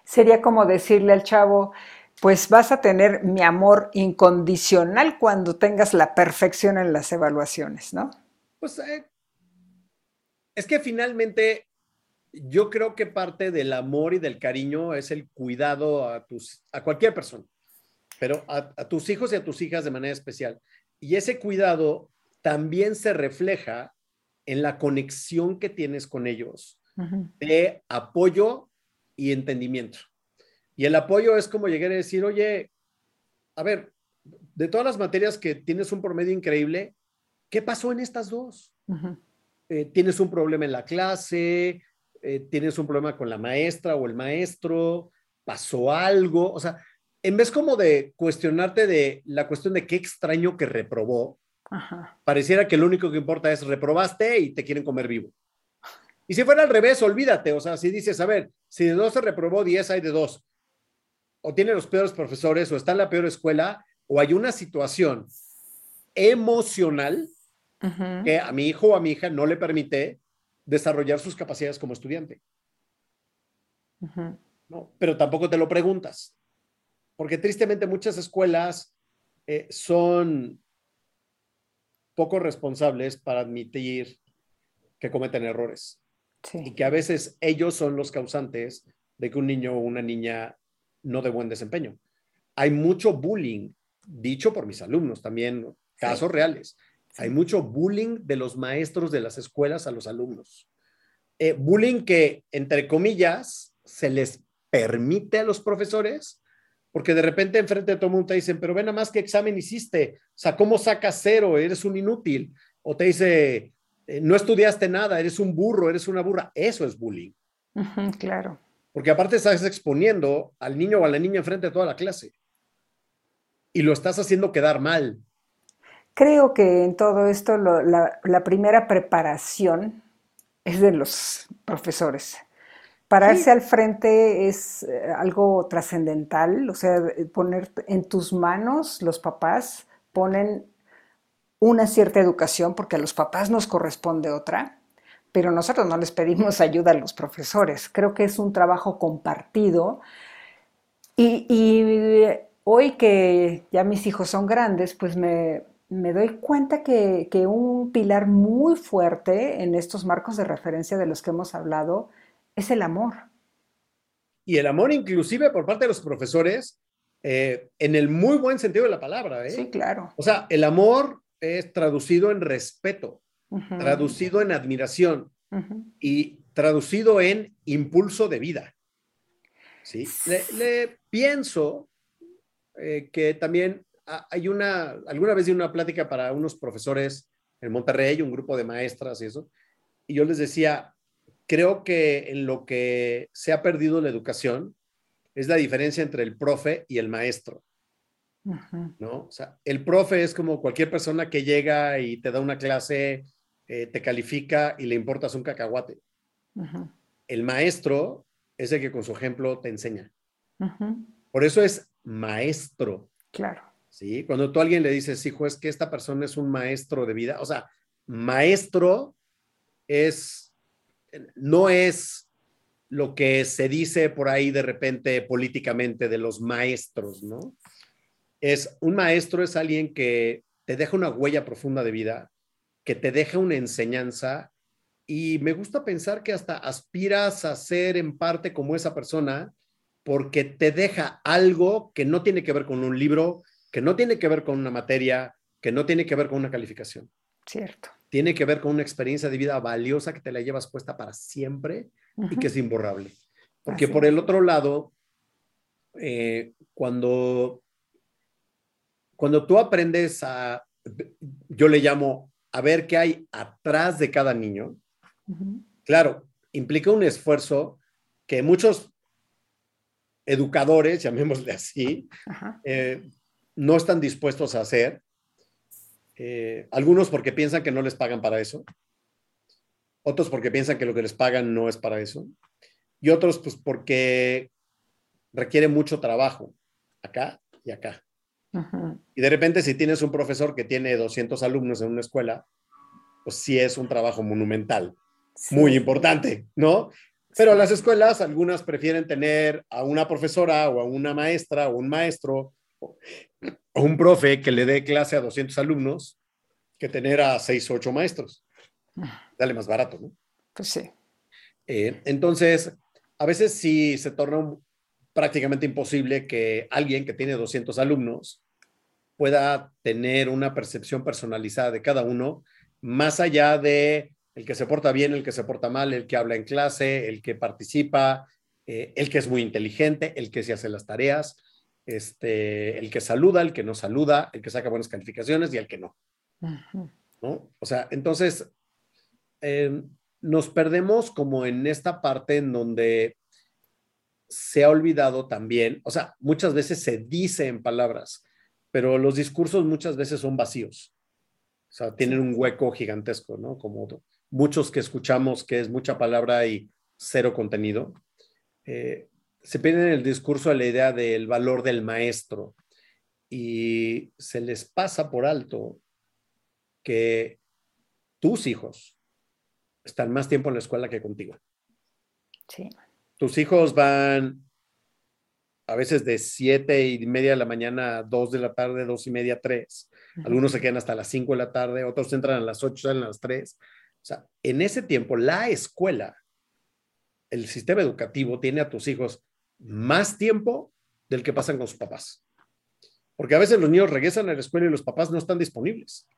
sería como decirle al chavo, pues vas a tener mi amor incondicional cuando tengas la perfección en las evaluaciones, ¿no? Pues eh, es que finalmente yo creo que parte del amor y del cariño es el cuidado a, tus, a cualquier persona, pero a, tus hijos y a tus hijas de manera especial. Y ese cuidado también se refleja en la conexión que tienes con ellos, de apoyo y entendimiento. Y el apoyo es como llegar a decir, oye, a ver, de todas las materias que tienes un promedio increíble, ¿qué pasó en estas dos? Eh, ¿Tienes un problema en la clase? Eh, ¿Tienes un problema con la maestra o el maestro? ¿Pasó algo? O sea, en vez como de cuestionarte de la cuestión de qué extraño que reprobó, pareciera que lo único que importa es reprobaste y te quieren comer vivo. Y si fuera al revés, olvídate. O sea, si dices, a ver, si de dos se reprobó, diez hay de dos. O tiene los peores profesores, o está en la peor escuela, o hay una situación emocional que a mi hijo o a mi hija no le permite desarrollar sus capacidades como estudiante. ¿No? Pero tampoco te lo preguntas. Porque tristemente muchas escuelas eh, son poco responsables para admitir que cometen errores y que a veces ellos son los causantes de que un niño o una niña no de buen desempeño. Hay mucho bullying, dicho por mis alumnos también, casos reales. Hay mucho bullying de los maestros de las escuelas a los alumnos. Eh, bullying que, entre comillas, se les permite a los profesores, porque de repente enfrente de todo el mundo te dicen, pero ven nada más qué examen hiciste, o sea, ¿cómo sacas cero? Eres un inútil. O te dice, eh, no estudiaste nada, eres un burro, eres una burra. Eso es bullying. claro. Porque aparte estás exponiendo al niño o a la niña enfrente de toda la clase. Y lo estás haciendo quedar mal. Creo que en todo esto la, primera preparación es de los profesores. Pararse al frente es eh, algo trascendental, o sea, poner en tus manos, los papás ponen una cierta educación, porque a los papás nos corresponde otra, pero nosotros no les pedimos *laughs* ayuda a los profesores. Creo que es un trabajo compartido. Y, hoy que ya mis hijos son grandes, pues me, doy cuenta que, que, un pilar muy fuerte en estos marcos de referencia de los que hemos hablado es el amor. Y el amor inclusive por parte de los profesores, eh, en el muy buen sentido de la palabra. ¿eh? Sí, claro. O sea, el amor es traducido en respeto, traducido en admiración y traducido en impulso de vida. ¿sí? Le, pienso eh, que también hay una, alguna vez di una plática para unos profesores en Monterrey, un grupo de maestras y eso, y yo les decía, creo que en lo que se ha perdido la educación es la diferencia entre el profe y el maestro. ¿no? O sea, el profe es como cualquier persona que llega y te da una clase, eh, te califica y le importas un cacahuate. El maestro es el que con su ejemplo te enseña. Por eso es maestro. Claro. ¿Sí? Cuando tú a alguien le dices, hijo, es que esta persona es un maestro de vida, o sea, maestro es, no es lo que se dice por ahí de repente políticamente de los maestros, ¿no? Es un maestro es alguien que te deja una huella profunda de vida, que te deja una enseñanza y me gusta pensar que hasta aspiras a ser en parte como esa persona porque te deja algo que no tiene que ver con un libro, que no tiene que ver con una materia, que no tiene que ver con una calificación. Cierto. Tiene que ver con una experiencia de vida valiosa que te la llevas puesta para siempre y que es imborrable. Porque por el otro lado, eh, cuando, cuando tú aprendes a, yo le llamo, a ver qué hay atrás de cada niño, claro, implica un esfuerzo que muchos educadores, llamémosle así, eh, no están dispuestos a hacer. Eh, algunos porque piensan que no les pagan para eso, otros porque piensan que lo que les pagan no es para eso, y otros pues porque requiere mucho trabajo acá y acá. Y de repente si tienes un profesor que tiene 200 alumnos en una escuela, pues sí es un trabajo monumental, muy importante, ¿no? Pero las escuelas, algunas prefieren tener a una profesora o a una maestra o un maestro un profe que le dé clase a 200 alumnos que tener a 6 o 8 maestros. Dale más barato, ¿no? Pues sí. Eh, entonces, a veces sí se torna prácticamente imposible que alguien que tiene 200 alumnos pueda tener una percepción personalizada de cada uno, más allá de el que se porta bien, el que se porta mal, el que habla en clase, el que participa, eh, el que es muy inteligente, el que se hace las tareas, este, el que saluda, el que no saluda, el que saca buenas calificaciones y el que no. ¿no? O sea, entonces eh, nos perdemos como en esta parte en donde se ha olvidado también, o sea, muchas veces se dice en palabras, pero los discursos muchas veces son vacíos. O sea, tienen un hueco gigantesco, ¿no? Como muchos que escuchamos que es mucha palabra y cero contenido, eh, se piden el discurso a la idea del valor del maestro y se les pasa por alto que tus hijos están más tiempo en la escuela que contigo. Sí. Tus hijos van a veces de siete y media de la mañana a dos de la tarde, dos y media, tres. Algunos se quedan hasta las cinco de la tarde, otros entran a las ocho, salen a las tres. O sea, en ese tiempo, la escuela, el sistema educativo tiene a tus hijos más tiempo del que pasan con sus papás. Porque a veces los niños regresan a la escuela y los papás no están disponibles.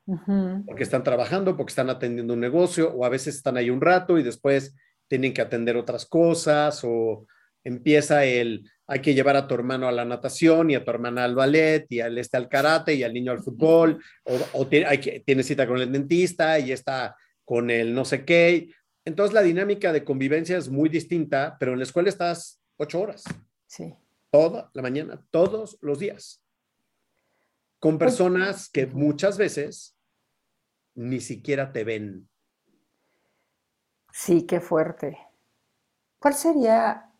Porque están trabajando, porque están atendiendo un negocio, o a veces están ahí un rato y después tienen que atender otras cosas, o empieza el, hay que llevar a tu hermano a la natación y a tu hermana al ballet y al este al karate y al niño al fútbol, o, o tiene, hay que, tiene cita con el dentista y está con el no sé qué. Entonces la dinámica de convivencia es muy distinta, pero en la escuela estás ocho horas. Sí. Toda la mañana, todos los días. Con pues, personas que muchas veces ni siquiera te ven. Sí, qué fuerte. ¿Cuál sería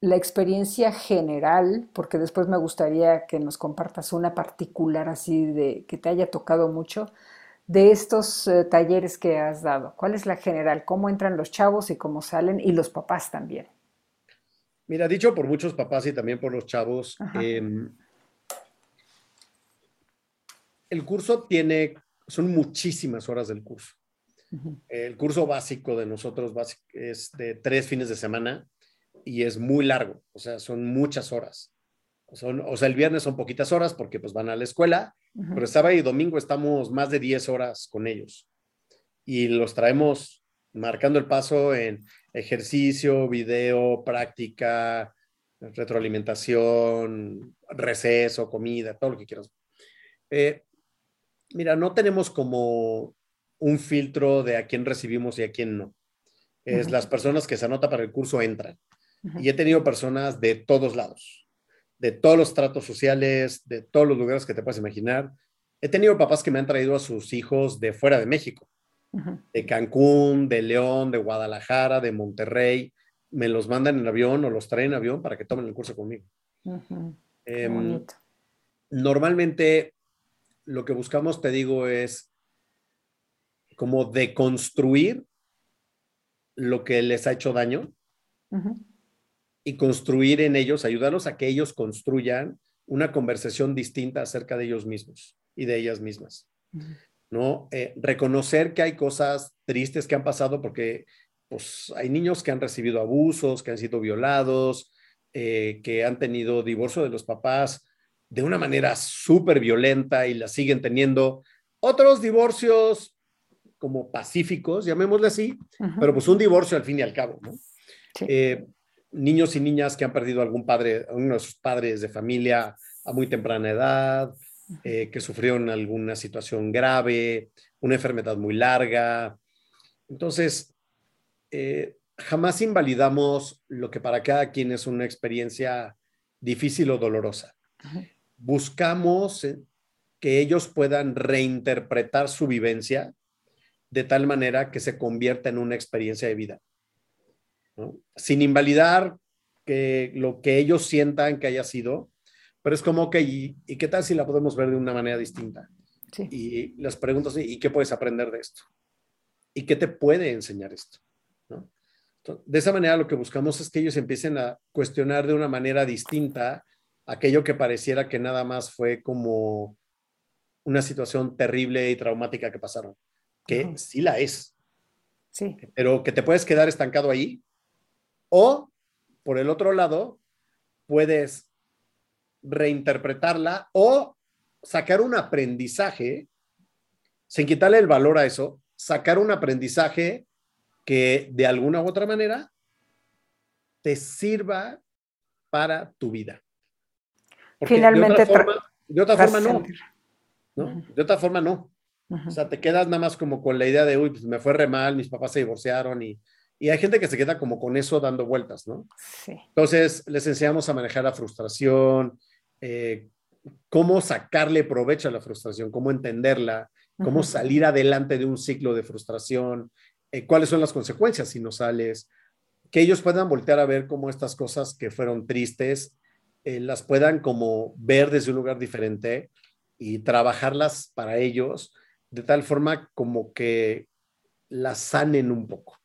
la experiencia general? Porque después me gustaría que nos compartas una particular así de que te haya tocado mucho de estos eh, talleres que has dado? ¿Cuál es la general? ¿Cómo entran los chavos y cómo salen? Y los papás también. Mira, dicho por muchos papás y también por los chavos, em, el curso tiene, son muchísimas horas del curso. El curso básico de nosotros es de tres fines de semana y es muy largo, o sea, son muchas horas. Son, o sea, el viernes son poquitas horas porque pues van a la escuela pero sábado y domingo estamos más de 10 horas con ellos y los traemos marcando el paso en ejercicio, video, práctica, retroalimentación, receso, comida, todo lo que quieras. Eh, mira, no tenemos como un filtro de a quién recibimos y a quién no. Es las personas que se anotan para el curso entran. Y he tenido personas de todos lados. de todos los tratos sociales, de todos los lugares que te puedas imaginar. He tenido papás que me han traído a sus hijos de fuera de México, de Cancún, de León, de Guadalajara, de Monterrey. Me los mandan en avión o los traen en avión para que tomen el curso conmigo. Em, normalmente lo que buscamos, te digo, es como deconstruir lo que les ha hecho daño y construir en ellos, ayudarlos a que ellos construyan una conversación distinta acerca de ellos mismos y de ellas mismas. ¿No? Eh, reconocer que hay cosas tristes que han pasado porque pues, hay niños que han recibido abusos, que han sido violados, eh, que han tenido divorcio de los papás de una manera súper violenta y la siguen teniendo. Otros divorcios como pacíficos, llamémosle así, pero pues un divorcio al fin y al cabo, ¿no? Eh, niños y niñas que han perdido algún padre, uno de sus padres de familia a muy temprana edad, eh, que sufrieron alguna situación grave, una enfermedad muy larga. Entonces, eh, jamás invalidamos lo que para cada quien es una experiencia difícil o dolorosa. Buscamos eh, que ellos puedan reinterpretar su vivencia de tal manera que se convierta en una experiencia de vida sin invalidar que lo que ellos sientan que haya sido, pero es como que, ¿y, qué tal si la podemos ver de una manera distinta? Y les pregunto, ¿y qué puedes aprender de esto? ¿Y qué te puede enseñar esto? de esa manera lo que buscamos es que ellos empiecen a cuestionar de una manera distinta aquello que pareciera que nada más fue como una situación terrible y traumática que pasaron, que sí la es. Sí. Pero que te puedes quedar estancado ahí o, por el otro lado, puedes reinterpretarla o sacar un aprendizaje, sin quitarle el valor a eso, sacar un aprendizaje que de alguna u otra manera te sirva para tu vida. Finalmente, de otra forma, no. De otra forma no. O sea, te quedas nada más como con la idea de, uy, pues me fue re mal, mis papás se divorciaron y y hay gente que se queda como con eso dando vueltas, ¿no? Sí. Entonces, les enseñamos a manejar la frustración, eh, cómo sacarle provecho a la frustración, cómo entenderla, cómo salir adelante de un ciclo de frustración, eh, cuáles son las consecuencias si no sales, que ellos puedan voltear a ver cómo estas cosas que fueron tristes, eh, las puedan como ver desde un lugar diferente y trabajarlas para ellos de tal forma como que las sanen un poco.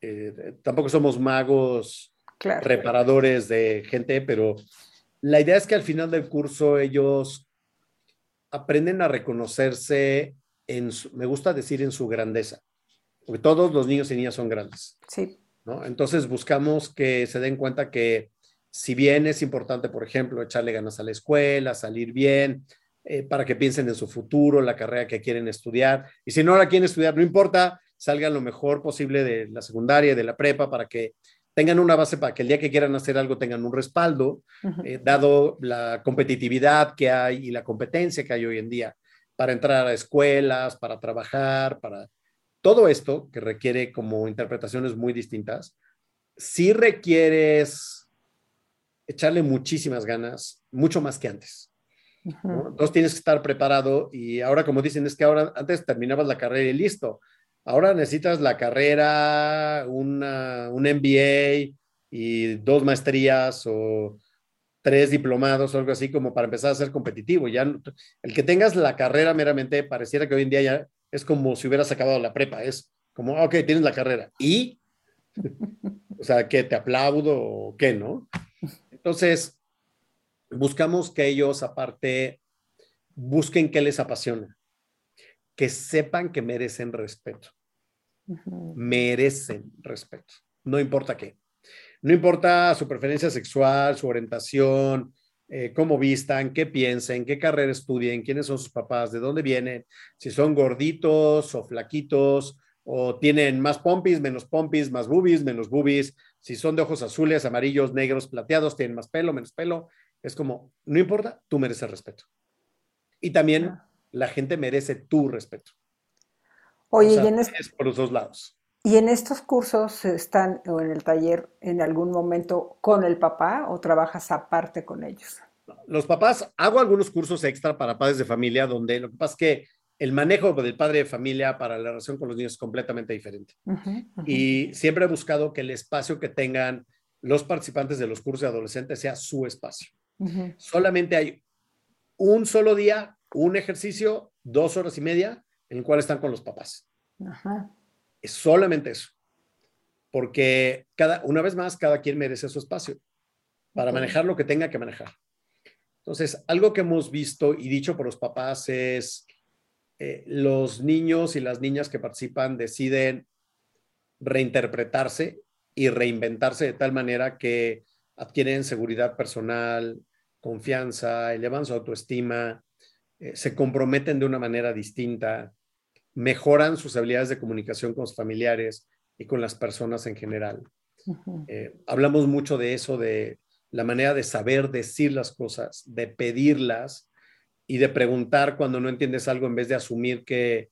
Eh, tampoco somos magos reparadores de gente, pero la idea es que al final del curso ellos aprenden a reconocerse en, me gusta decir, en su grandeza, porque todos los niños y niñas son grandes. Sí. ¿no? Entonces buscamos que se den cuenta que si bien es importante, por ejemplo, echarle ganas a la escuela, salir bien, eh, para que piensen en su futuro, la carrera que quieren estudiar, y si no la quieren estudiar, no importa, salgan lo mejor posible de la secundaria y de la prepa para que tengan una base para que el día que quieran hacer algo tengan un respaldo, eh, dado la competitividad que hay y la competencia que hay hoy en día para entrar a escuelas, para trabajar, para todo esto que requiere como interpretaciones muy distintas, si requieres echarle muchísimas ganas, mucho más que antes. Entonces tienes que estar preparado y ahora como dicen es que ahora antes terminabas la carrera y listo, Ahora necesitas la carrera, una, un MBA y dos maestrías o tres diplomados o algo así como para empezar a ser competitivo. Ya el que tengas la carrera meramente pareciera que hoy en día ya es como si hubieras acabado la prepa. Es como, ok, tienes la carrera. ¿Y? o sea, ¿qué? ¿Te aplaudo o qué, no? Entonces, buscamos que ellos aparte busquen qué les apasiona, que sepan que merecen respeto merecen respeto, no importa qué. No importa su preferencia sexual, su orientación, eh, cómo vistan, qué piensen, qué carrera estudien, quiénes son sus papás, de dónde vienen, si son gorditos o flaquitos, o tienen más pompis, menos pompis, más boobies, menos boobies, si son de ojos azules, amarillos, negros, plateados, tienen más pelo, menos pelo. Es como, no importa, tú mereces respeto. Y también la gente merece tu respeto. Oye, y en es por los dos lados. ¿Y en estos cursos están o en el taller en algún momento con el papá o trabajas aparte con ellos? Los papás, hago algunos cursos extra para padres de familia donde lo que pasa es que el manejo del padre de familia para la relación con los niños es completamente diferente. Y siempre he buscado que el espacio que tengan los participantes de los cursos de adolescentes sea su espacio. Solamente hay un solo día, un ejercicio, dos horas y media, en el cual están con los papás. Es solamente eso. Porque cada, una vez más, cada quien merece su espacio para manejar lo que tenga que manejar. Entonces, algo que hemos visto y dicho por los papás es, eh, los niños y las niñas que participan deciden reinterpretarse y reinventarse de tal manera que adquieren seguridad personal, confianza, elevan su autoestima, eh, se comprometen de una manera distinta, mejoran sus habilidades de comunicación con sus familiares y con las personas en general. Eh, hablamos mucho de eso, de la manera de saber decir las cosas, de pedirlas y de preguntar cuando no entiendes algo en vez de asumir que,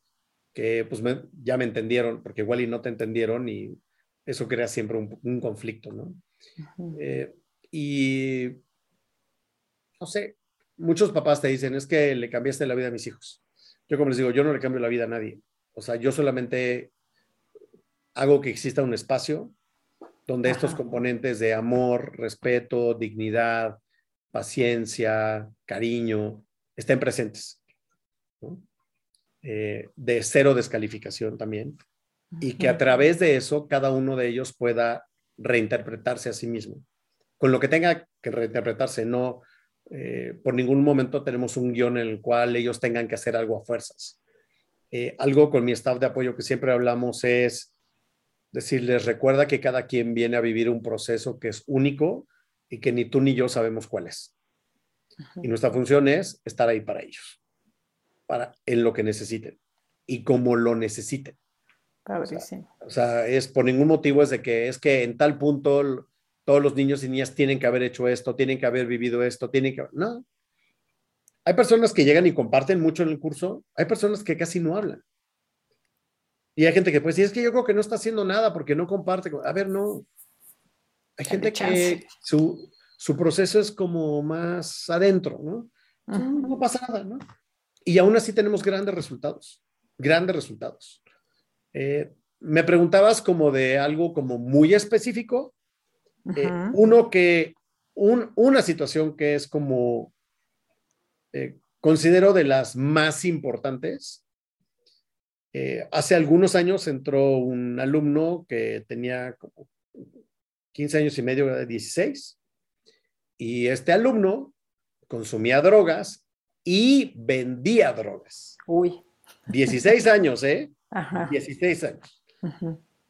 pues ya me entendieron, porque igual y no te entendieron y eso crea siempre un, conflicto, ¿no? Eh, y, no sé, muchos papás te dicen, es que le cambiaste la vida a mis hijos. Yo como les digo, yo no le cambio la vida a nadie. O sea, yo solamente hago que exista un espacio donde estos componentes de amor, respeto, dignidad, paciencia, cariño, estén presentes. Eh, de cero descalificación también. Y que a través de eso cada uno de ellos pueda reinterpretarse a sí mismo. Con lo que tenga que reinterpretarse, no eh, por ningún momento tenemos un guion en el cual ellos tengan que hacer algo a fuerzas. Eh, algo con mi staff de apoyo que siempre hablamos es decirles, recuerda que cada quien viene a vivir un proceso que es único y que ni tú ni yo sabemos cuál es. Y nuestra función es estar ahí para ellos, para en lo que necesiten y como lo necesiten. O sea, es por ningún motivo es de que es que en tal punto todos los niños y niñas tienen que haber hecho esto, tienen que haber vivido esto, tienen que... No. Hay personas que llegan y comparten mucho en el curso, hay personas que casi no hablan. Y hay gente que pues, y es que yo creo que no está haciendo nada porque no comparte. A ver, no. Hay gente que su, su proceso es como más adentro, ¿no? No pasa nada, ¿no? Y aún así tenemos grandes resultados, grandes resultados. Eh, me preguntabas como de algo como muy específico. Eh, uno que, una situación que es como, eh, considero de las más importantes. hace algunos años entró un alumno que tenía como 15 años y medio, de 16, y este alumno consumía drogas y vendía drogas. Uy. 16 años, ¿eh? 16 años.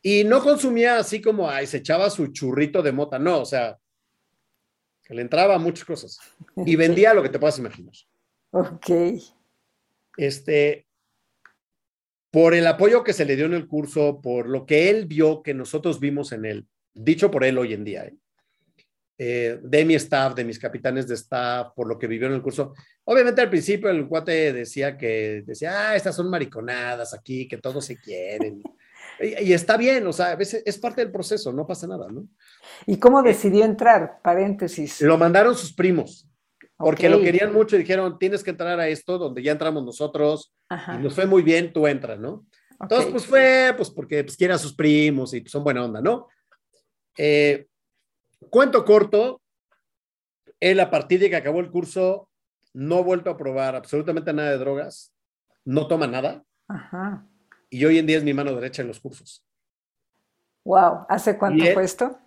Y no consumía así como, ay, se echaba su churrito de mota, no, o sea, que le entraba muchas cosas. Y *laughs* vendía lo que te puedas imaginar. Ok. Este, por el apoyo que se le dio en el curso, por lo que él vio que nosotros vimos en él, dicho por él hoy en día, ¿eh? Eh, de mi staff, de mis capitanes de staff, por lo que vivió en el curso. Obviamente al principio el cuate decía que, decía, ah, estas son mariconadas aquí, que todos se quieren. Y, está bien, o sea, a veces es parte del proceso, no pasa nada, ¿no? ¿Y cómo eh, decidió entrar? Paréntesis. Lo mandaron sus primos, porque lo querían mucho y dijeron, tienes que entrar a esto, donde ya entramos nosotros, y nos fue muy bien, tú entras, ¿no? Entonces, pues fue, pues porque pues, quiere a sus primos y son buena onda, ¿no? Eh, Cuento corto, él a partir de que acabó el curso no ha vuelto a probar absolutamente nada de drogas, no toma nada. Ajá. Y hoy en día es mi mano derecha en los cursos. Wow, ¿hace cuánto fue esto?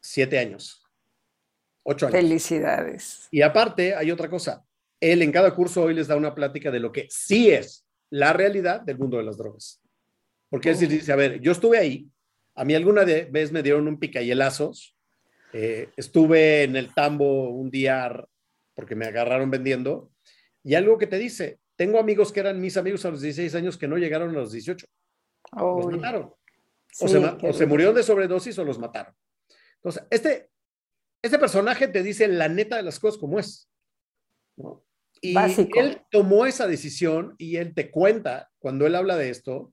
Siete años. Ocho años. Felicidades. Y aparte, hay otra cosa. Él en cada curso hoy les da una plática de lo que sí es la realidad del mundo de las drogas. Porque él dice, a ver, yo estuve ahí, a mí alguna vez me dieron un picayelazos eh, estuve en el tambo un día porque me agarraron vendiendo y algo que te dice, tengo amigos que eran mis amigos a los 16 años que no llegaron a los 18. los mataron. o, se, murieron de sobredosis o los mataron. Entonces, este, este personaje te dice la neta de las cosas como es. Y él tomó esa decisión y él te cuenta, cuando él habla de esto,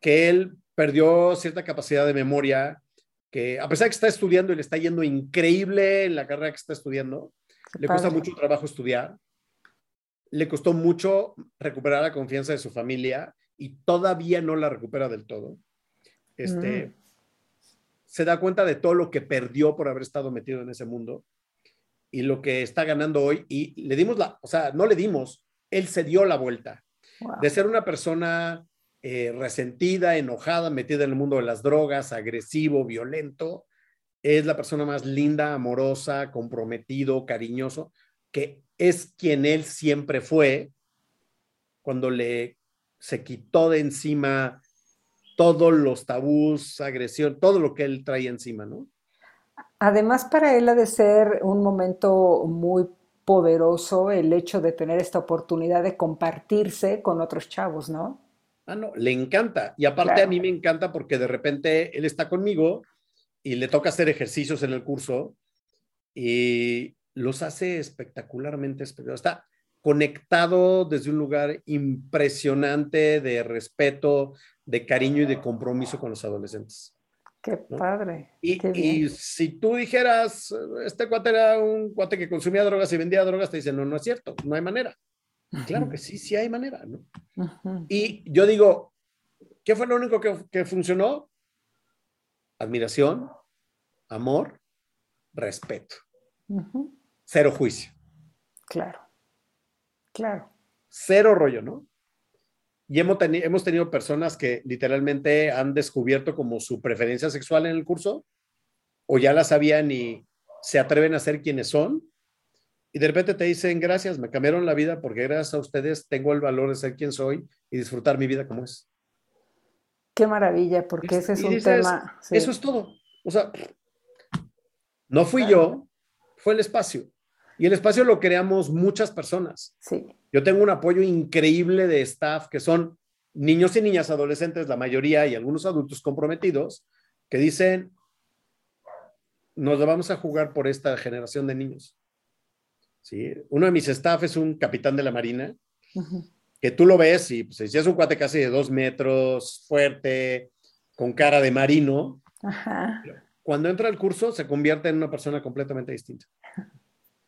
que él perdió cierta capacidad de memoria, que a pesar de que está estudiando y le está yendo increíble en la carrera que está estudiando, le cuesta mucho trabajo estudiar, le costó mucho recuperar la confianza de su familia y todavía no la recupera del todo. Este, mm. Se da cuenta de todo lo que perdió por haber estado metido en ese mundo y lo que está ganando hoy. Y le dimos la, o sea, no le dimos, él se dio la vuelta. De ser una persona eh, resentida, enojada, metida en el mundo de las drogas, agresivo, violento, es la persona más linda, amorosa, comprometido, cariñoso, que es quien él siempre fue cuando le se quitó de encima todos los tabús, agresión, todo lo que él traía encima, ¿no? Además, para él ha de ser un momento muy poderoso el hecho de tener esta oportunidad de compartirse con otros chavos, ¿no? Ah, no, le encanta. Y aparte a mí me encanta porque de repente él está conmigo y le toca hacer ejercicios en el curso y los hace espectacularmente Está conectado desde un lugar impresionante de respeto, de cariño y de compromiso con los adolescentes. Qué padre. Y, y, si tú dijeras, este cuate era un cuate que consumía drogas y vendía drogas, te dicen, no, no es cierto, no hay manera. Claro que sí, sí hay manera, ¿no? Y yo digo, ¿qué fue lo único que, funcionó? Admiración, amor, respeto. Cero juicio. Claro, claro. Cero rollo, ¿no? Y hemos, hemos tenido personas que literalmente han descubierto como su preferencia sexual en el curso, o ya la sabían y se atreven a ser quienes son, y de repente te dicen, gracias, me cambiaron la vida porque gracias a ustedes tengo el valor de ser quien soy y disfrutar mi vida como es. Qué maravilla, porque ese es un tema. Eso es todo. O sea, no fui yo, fue el espacio. Y el espacio lo creamos muchas personas. Sí. Yo tengo un apoyo increíble de staff que son niños y niñas adolescentes, la mayoría, y algunos adultos comprometidos, que dicen, nos lo vamos a jugar por esta generación de niños. ¿sí? Uno de mis staff es un capitán de la Marina, que tú lo ves y pues, es un cuate casi de dos metros, fuerte, con cara de marino. Cuando entra al curso se convierte en una persona completamente distinta.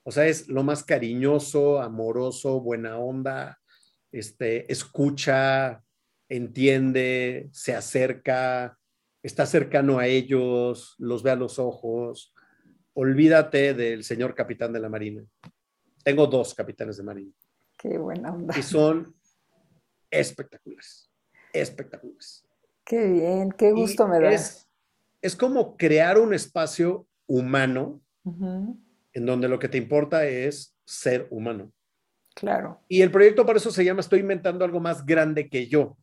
O sea, es lo más cariñoso, amoroso, buena onda, este, escucha, entiende, se acerca, está cercano a ellos, los ve a los ojos. Olvídate del señor capitán de la Marina. Tengo dos capitanes de marina. Qué buena onda. Y son espectaculares, espectaculares. Qué bien, qué gusto me da. Es, como crear un espacio humano en donde lo que te importa es ser humano. Claro. Y el proyecto por eso se llama Estoy inventando algo más grande que yo.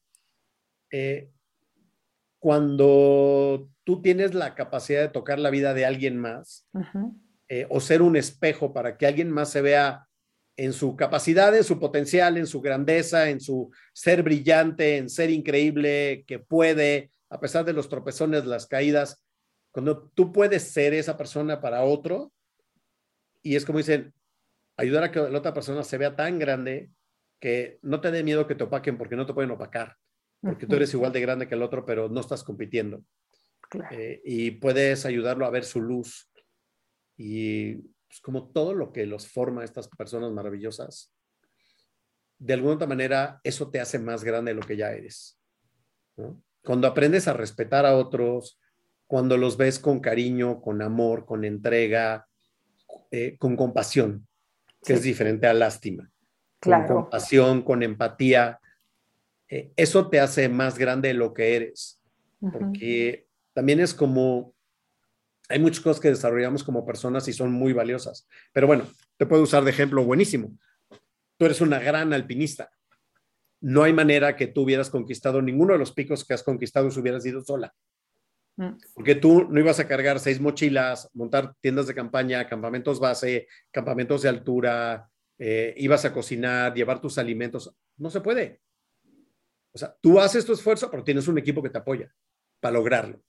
Eh, cuando tú tienes la capacidad de tocar la vida de alguien más, eh, o ser un espejo para que alguien más se vea en su capacidad, en su potencial, en su grandeza, en su ser brillante, en ser increíble, que puede, a pesar de los tropezones, las caídas, cuando tú puedes ser esa persona para otro, y es como dicen, ayudar a que la otra persona se vea tan grande que no te dé miedo que te opaquen porque no te pueden opacar, porque tú eres igual de grande que el otro, pero no estás compitiendo. Eh, y puedes ayudarlo a ver su luz, y pues, como todo lo que los forma estas personas maravillosas, de alguna otra manera eso te hace más grande de lo que ya eres. Cuando aprendes a respetar a otros, cuando los ves con cariño, con amor, con entrega, eh, con compasión, que es diferente a lástima. Con compasión, con empatía, eh, eso te hace más grande de lo que eres. Porque también es como hay muchas cosas que desarrollamos como personas y son muy valiosas. Pero bueno, te puedo usar de ejemplo buenísimo. Tú eres una gran alpinista. No hay manera que tú hubieras conquistado ninguno de los picos que has conquistado si hubieras ido sola. Mm. Porque tú no ibas a cargar seis mochilas, montar tiendas de campaña, campamentos base, campamentos de altura, eh, ibas a cocinar, llevar tus alimentos. No se puede. O sea, tú haces tu esfuerzo, pero tienes un equipo que te apoya para lograrlo.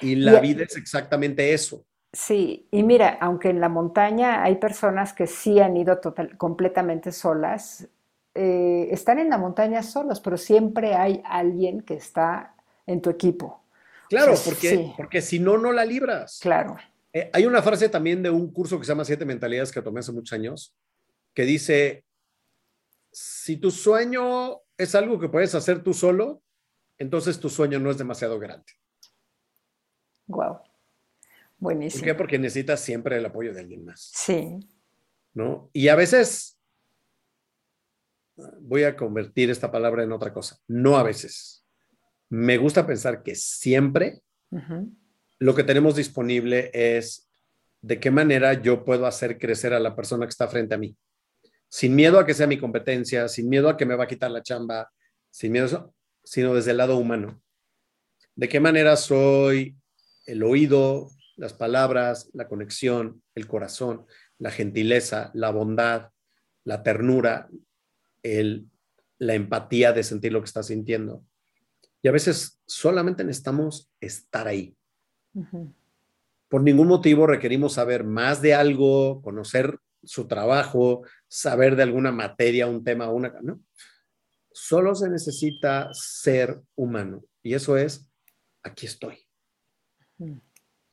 Y la vida es exactamente eso. Sí, y mira, aunque en la montaña hay personas que sí han ido total, completamente solas, eh, están en la montaña solos, pero siempre hay alguien que está en tu equipo. Claro, porque, porque si no, no la libras. Claro. Eh, hay una frase también de un curso que se llama Siete Mentalidades que tomé hace muchos años, que dice, si tu sueño es algo que puedes hacer tú solo, entonces tu sueño no es demasiado grande. Wow. Buenísimo. ¿Por qué? Porque necesitas siempre el apoyo de alguien más. Sí. ¿No? Y a veces, voy a convertir esta palabra en otra cosa, no a veces. Me gusta pensar que siempre lo que tenemos disponible es de qué manera yo puedo hacer crecer a la persona que está frente a mí. Sin miedo a que sea mi competencia, sin miedo a que me va a quitar la chamba, sin miedo a eso, sino desde el lado humano. ¿De qué manera soy el oído, las palabras, la conexión, el corazón, la gentileza, la bondad, la ternura, el, la empatía de sentir lo que estás sintiendo? Y a veces solamente necesitamos estar ahí. Por ningún motivo requerimos saber más de algo, conocer su trabajo, saber de alguna materia, un tema, una... ¿no? Solo se necesita ser humano. Y eso es, aquí estoy.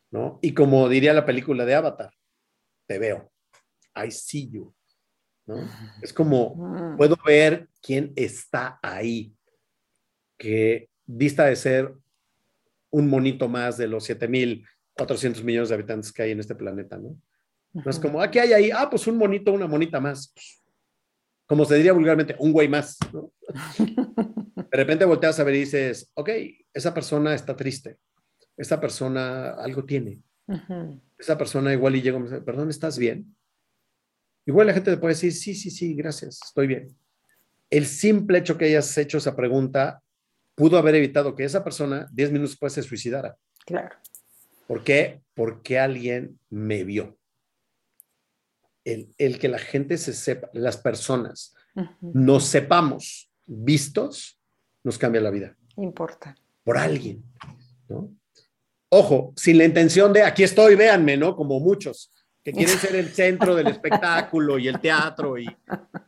¿No? Y como diría la película de Avatar, te veo. I see you. ¿no? Es como, puedo ver quién está ahí, que dista de ser un monito más de los 7.400 millones de habitantes que hay en este planeta, ¿no? No es como, aquí hay ahí? Ah, pues un monito, una monita más. Como se diría vulgarmente, un güey más, ¿no? *laughs* De repente volteas a ver y dices, ok, esa persona está triste, esa persona algo tiene, esa persona igual y llega y dice, perdón, ¿estás bien? Igual la gente te puede decir, sí, sí, sí, gracias, estoy bien. El simple hecho que hayas hecho esa pregunta pudo haber evitado que esa persona 10 minutos después se suicidara. Claro. ¿Por qué? Porque alguien me vio. El, que la gente se sepa, las personas nos sepamos vistos, nos cambia la vida. Importa. Por alguien, ¿no? Ojo, sin la intención de aquí estoy, véanme, ¿no? Como muchos que quieren ser el centro del espectáculo y el teatro y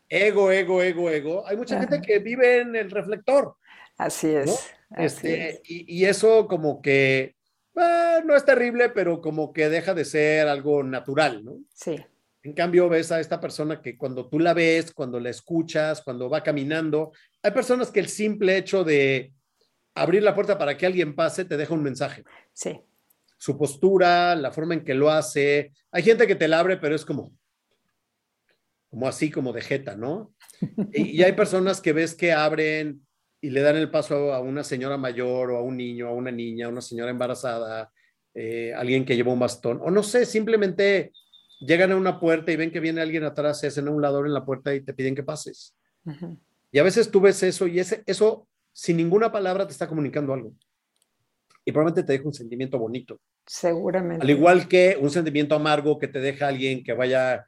ego, ego, ego, ego. Hay mucha gente que vive en el reflector. Así es. este, Y, eso como que ah, no es terrible, pero como que deja de ser algo natural, ¿no? Sí. En cambio, ves a esta persona que cuando tú la ves, cuando la escuchas, cuando va caminando, hay personas que el simple hecho de abrir la puerta para que alguien pase te deja un mensaje. Sí. Su postura, la forma en que lo hace. Hay gente que te la abre, pero es como, como así, como de jeta, ¿no? *laughs* y hay personas que ves que abren y le dan el paso a una señora mayor o a un niño, a una niña, a una señora embarazada, eh, alguien que lleva un bastón, o no sé, simplemente llegan a una puerta y ven que viene alguien atrás, se hacen a un lado en la puerta y te piden que pases. Y a veces tú ves eso y ese, eso sin ninguna palabra te está comunicando algo. Y probablemente te deja un sentimiento bonito. Seguramente. Al igual que un sentimiento amargo que te deja alguien que vaya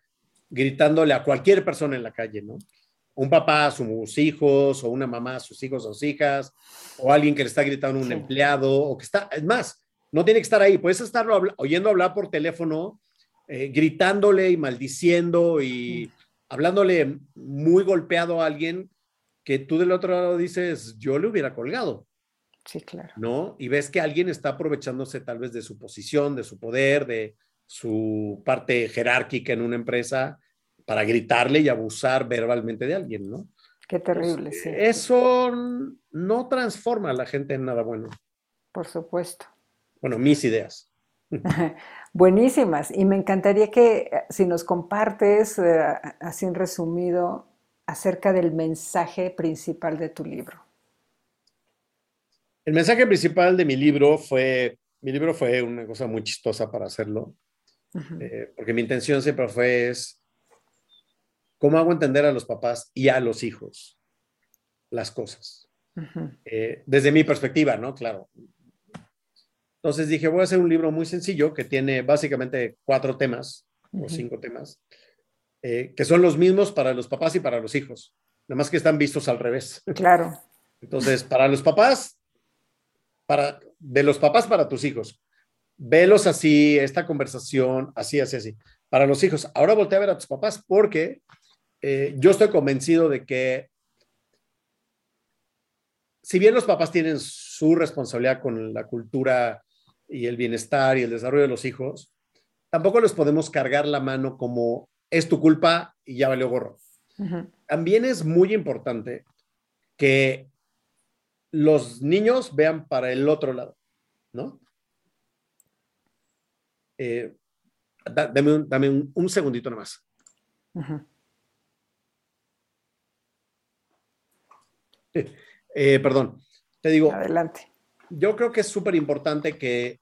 gritándole a cualquier persona en la calle, ¿no? Un papá a sus hijos, o una mamá a sus hijos o sus hijas, o alguien que le está gritando a un empleado, o que está, es más, no tiene que estar ahí, puedes estarlo oyendo hablar por teléfono, eh, gritándole y maldiciendo y hablándole muy golpeado a alguien que tú del otro lado dices, yo le hubiera colgado. Sí, claro. ¿No? Y ves que alguien está aprovechándose tal vez de su posición, de su poder, de su parte jerárquica en una empresa para gritarle y abusar verbalmente de alguien, ¿no? Qué terrible, sí. Eso no transforma a la gente en nada bueno. Por supuesto. Bueno, mis ideas. *laughs* Buenísimas. Y me encantaría que eh, si nos compartes, eh, así en resumido, acerca del mensaje principal de tu libro. El mensaje principal de mi libro fue, mi libro fue una cosa muy chistosa para hacerlo, eh, porque mi intención siempre fue es ¿Cómo hago entender a los papás y a los hijos las cosas? Eh, desde mi perspectiva, ¿no? Claro. Entonces dije, voy a hacer un libro muy sencillo que tiene básicamente cuatro temas o cinco temas, eh, que son los mismos para los papás y para los hijos, nada más que están vistos al revés. Claro. *laughs* Entonces, para los papás, para, de los papás para tus hijos, velos así, esta conversación, así, así, así. Para los hijos, ahora voltea a ver a tus papás porque eh, yo estoy convencido de que si bien los papás tienen su responsabilidad con la cultura y el bienestar y el desarrollo de los hijos, tampoco les podemos cargar la mano como es tu culpa y ya valió gorro. También es muy importante que los niños vean para el otro lado, ¿no? Eh, dame un, segundito nomás. Eh, perdón, te digo. Adelante. Yo creo que es súper importante que,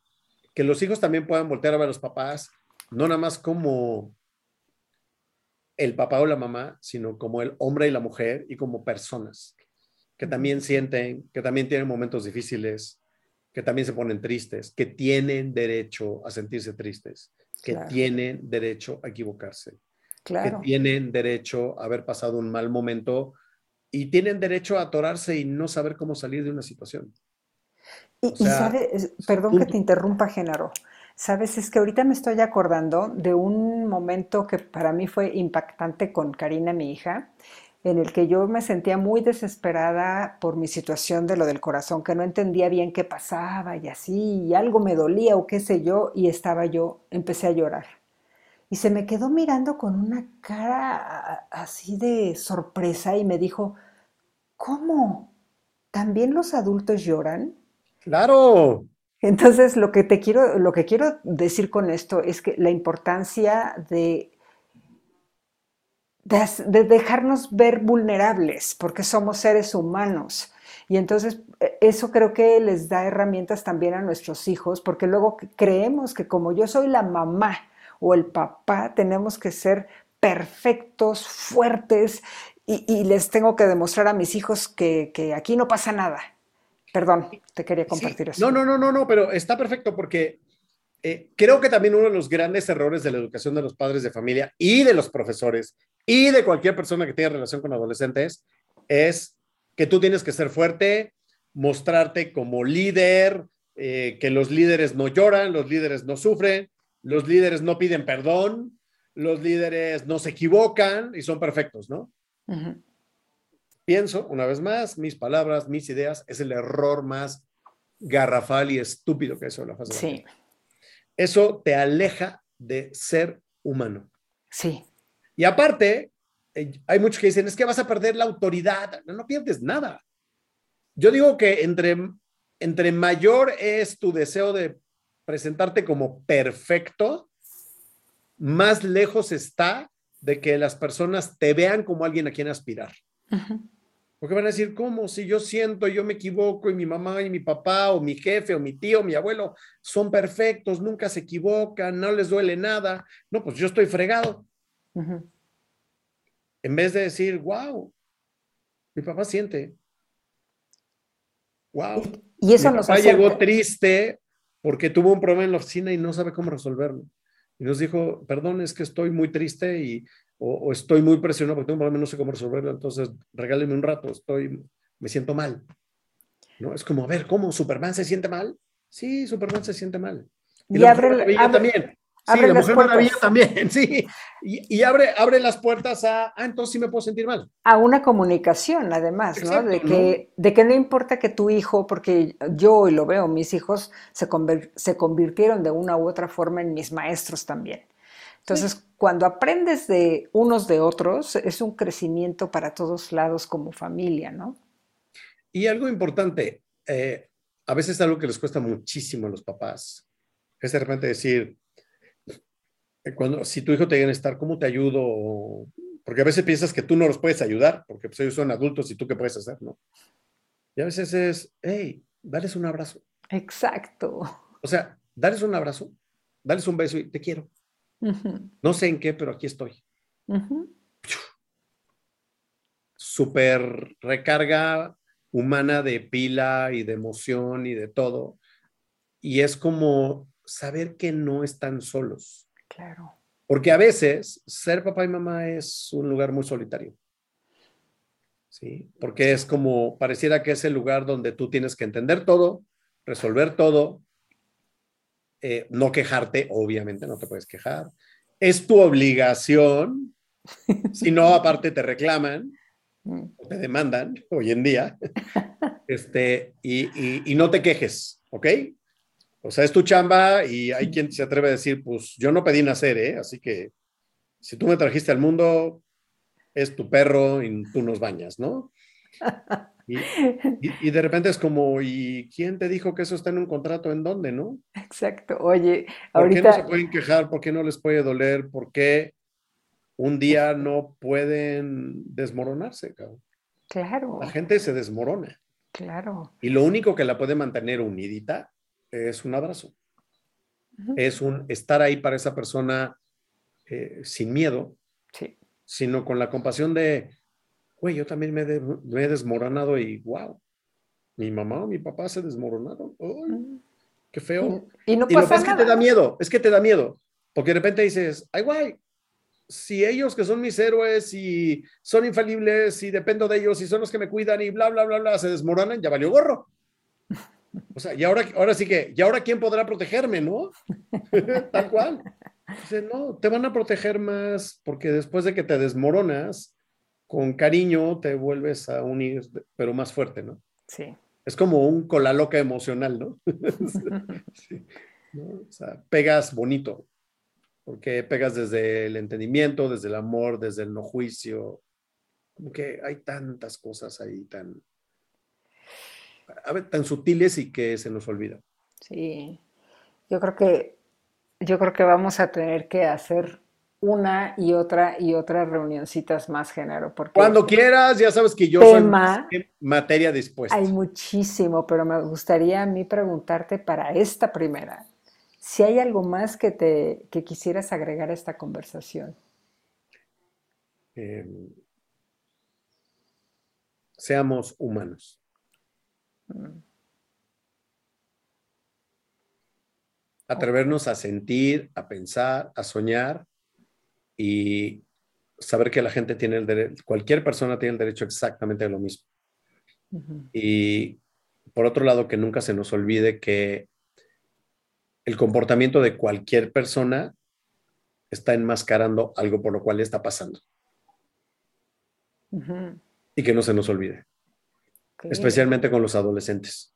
que los hijos también puedan voltear a ver a los papás, no nada más como el papá o la mamá, sino como el hombre y la mujer y como personas que también sienten, que también tienen momentos difíciles, que también se ponen tristes, que tienen derecho a sentirse tristes, que tienen derecho a equivocarse, que tienen derecho a haber pasado un mal momento y tienen derecho a atorarse y no saber cómo salir de una situación. Y, perdón que te interrumpa, Genaro. Sabes, es que ahorita me estoy acordando de un momento que para mí fue impactante con Karina, mi hija, en el que yo me sentía muy desesperada por mi situación de lo del corazón, que no entendía bien qué pasaba y así, y algo me dolía o qué sé yo, y estaba yo, empecé a llorar. Y se me quedó mirando con una cara así de sorpresa y me dijo, ¿cómo? ¿También los adultos lloran? Claro. Entonces, lo que te quiero, lo que quiero decir con esto es que la importancia de de, dejarnos ver vulnerables, porque somos seres humanos. Y entonces e, eso creo que les da herramientas también a nuestros hijos, porque luego creemos que como yo soy la mamá o el papá, tenemos que ser perfectos, fuertes, y, les tengo que demostrar a mis hijos que, aquí no pasa nada. Perdón, te quería compartir eso. No, no, no, no, no, pero está perfecto porque eh, creo que también uno de los grandes errores de la educación de los padres de familia y de los profesores y de cualquier persona que tenga relación con adolescentes es que tú tienes que ser fuerte, mostrarte como líder, eh, que los líderes no lloran, los líderes no sufren, los líderes no piden perdón, los líderes no se equivocan y son perfectos, ¿no? Pienso, una vez más, mis palabras, mis ideas, es el error más garrafal y estúpido que eso la fase. Sí. Eso te aleja de ser humano. Sí. Y aparte, eh, hay muchos que dicen, es que vas a perder la autoridad. No, no pierdes nada. Yo digo que entre, entre mayor es tu deseo de presentarte como perfecto, más lejos está de que las personas te vean como alguien a quien aspirar. Porque van a decir, ¿cómo? Si yo siento, yo me equivoco y mi mamá y mi papá o mi jefe o mi tío, mi abuelo son perfectos, nunca se equivocan, no les duele nada. No, pues yo estoy fregado. En vez de decir, wow, mi papá siente. Wow. Y eso mi papá llegó triste porque tuvo un problema en la oficina y no sabe cómo resolverlo. Y nos dijo, perdón, es que estoy muy triste y, o, estoy muy presionado porque tengo un problema y no sé cómo resolverlo, entonces regáleme un rato, estoy, me siento mal. ¿No? Es como, a ver, ¿cómo? ¿Superman se siente mal? Sí, Superman se siente mal. Y, la abre, también. Sí, la Mujer Maravilla también, *laughs* sí. Y, abre, abre las puertas a, ah, entonces sí me puedo sentir mal. A una comunicación, además, ¿no? De que, ¿no? de que no importa que tu hijo, porque yo hoy lo veo, mis hijos se, se convirtieron de una u otra forma en mis maestros también. Entonces, cuando aprendes de unos de otros, es un crecimiento para todos lados como familia, ¿no? Y algo importante, eh, a veces algo que les cuesta muchísimo a los papás, es de repente decir, cuando, si tu hijo te viene a estar, ¿cómo te ayudo? Porque a veces piensas que tú no los puedes ayudar, porque pues, ellos son adultos y tú qué puedes hacer, ¿no? Y a veces es, hey, dales un abrazo. Exacto. O sea, dales un abrazo, dales un beso y te quiero. No sé en qué, pero aquí estoy. Super recarga humana de pila y de emoción y de todo. Y es como saber que no están solos Claro. Porque a veces ser papá y mamá es un lugar muy solitario. ¿Sí? Porque es como, pareciera que es el lugar donde tú tienes que entender todo, resolver todo, eh, no quejarte, obviamente no te puedes quejar. Es tu obligación, *laughs* si no, aparte te reclaman, mm. te demandan hoy en día. *laughs* Este, y, y, no te quejes, ¿ok? O sea, es tu chamba y hay quien se atreve a decir, pues yo no pedí nacer, ¿eh? Así que si tú me trajiste al mundo, es tu perro y tú nos bañas, ¿no? *laughs* Y, y, de repente es como, ¿y quién te dijo que eso está en un contrato? ¿En dónde, no? Exacto. Oye, ¿por qué no se pueden quejar? ¿Por qué no les puede doler? ¿Por qué un día no pueden desmoronarse, cabrón? Claro. La gente se desmorona. Claro. Y lo único que la puede mantener unidita es un abrazo. Es un estar ahí para esa persona eh, sin miedo, sí. sino con la compasión de, güey, yo también me, he desmoronado y wow, mi mamá o mi papá se desmoronaron. qué feo. Y, no pasa lo que es que te da miedo, es que te da miedo, porque de repente dices, ay, güey, si ellos que son mis héroes y son infalibles y dependo de ellos y son los que me cuidan y bla, bla, bla, bla, se desmoronan, ya valió gorro. O sea, y ahora, ahora sí que, ¿y ahora quién podrá protegerme, no? *laughs* Tal cual. Dice, no, te van a proteger más porque después de que te desmoronas, con cariño te vuelves a unir, pero más fuerte, ¿no? Sí. Es como un cola loca emocional, ¿no? *laughs* sí. O sea, pegas bonito, porque pegas desde el entendimiento, desde el amor, desde el no juicio. Como que hay tantas cosas ahí tan, a ver, tan sutiles y que se nos olvida. Sí, yo creo que yo creo que vamos a tener que hacer una y otra y otras reunioncitas más, Genaro. Porque Cuando quieras, ya sabes que yo soy materia dispuesta. Hay muchísimo, pero me gustaría a mí preguntarte para esta primera, si hay algo más que, te, que quisieras agregar a esta conversación. Em, seamos humanos. Mm. Atrevernos a sentir, a pensar, a soñar y saber que la gente tiene el derecho, cualquier persona tiene el derecho exactamente a lo mismo. Y por otro lado, que nunca se nos olvide que el comportamiento de cualquier persona está enmascarando algo por lo cual está pasando. Y que no se nos olvide. Especialmente con los adolescentes.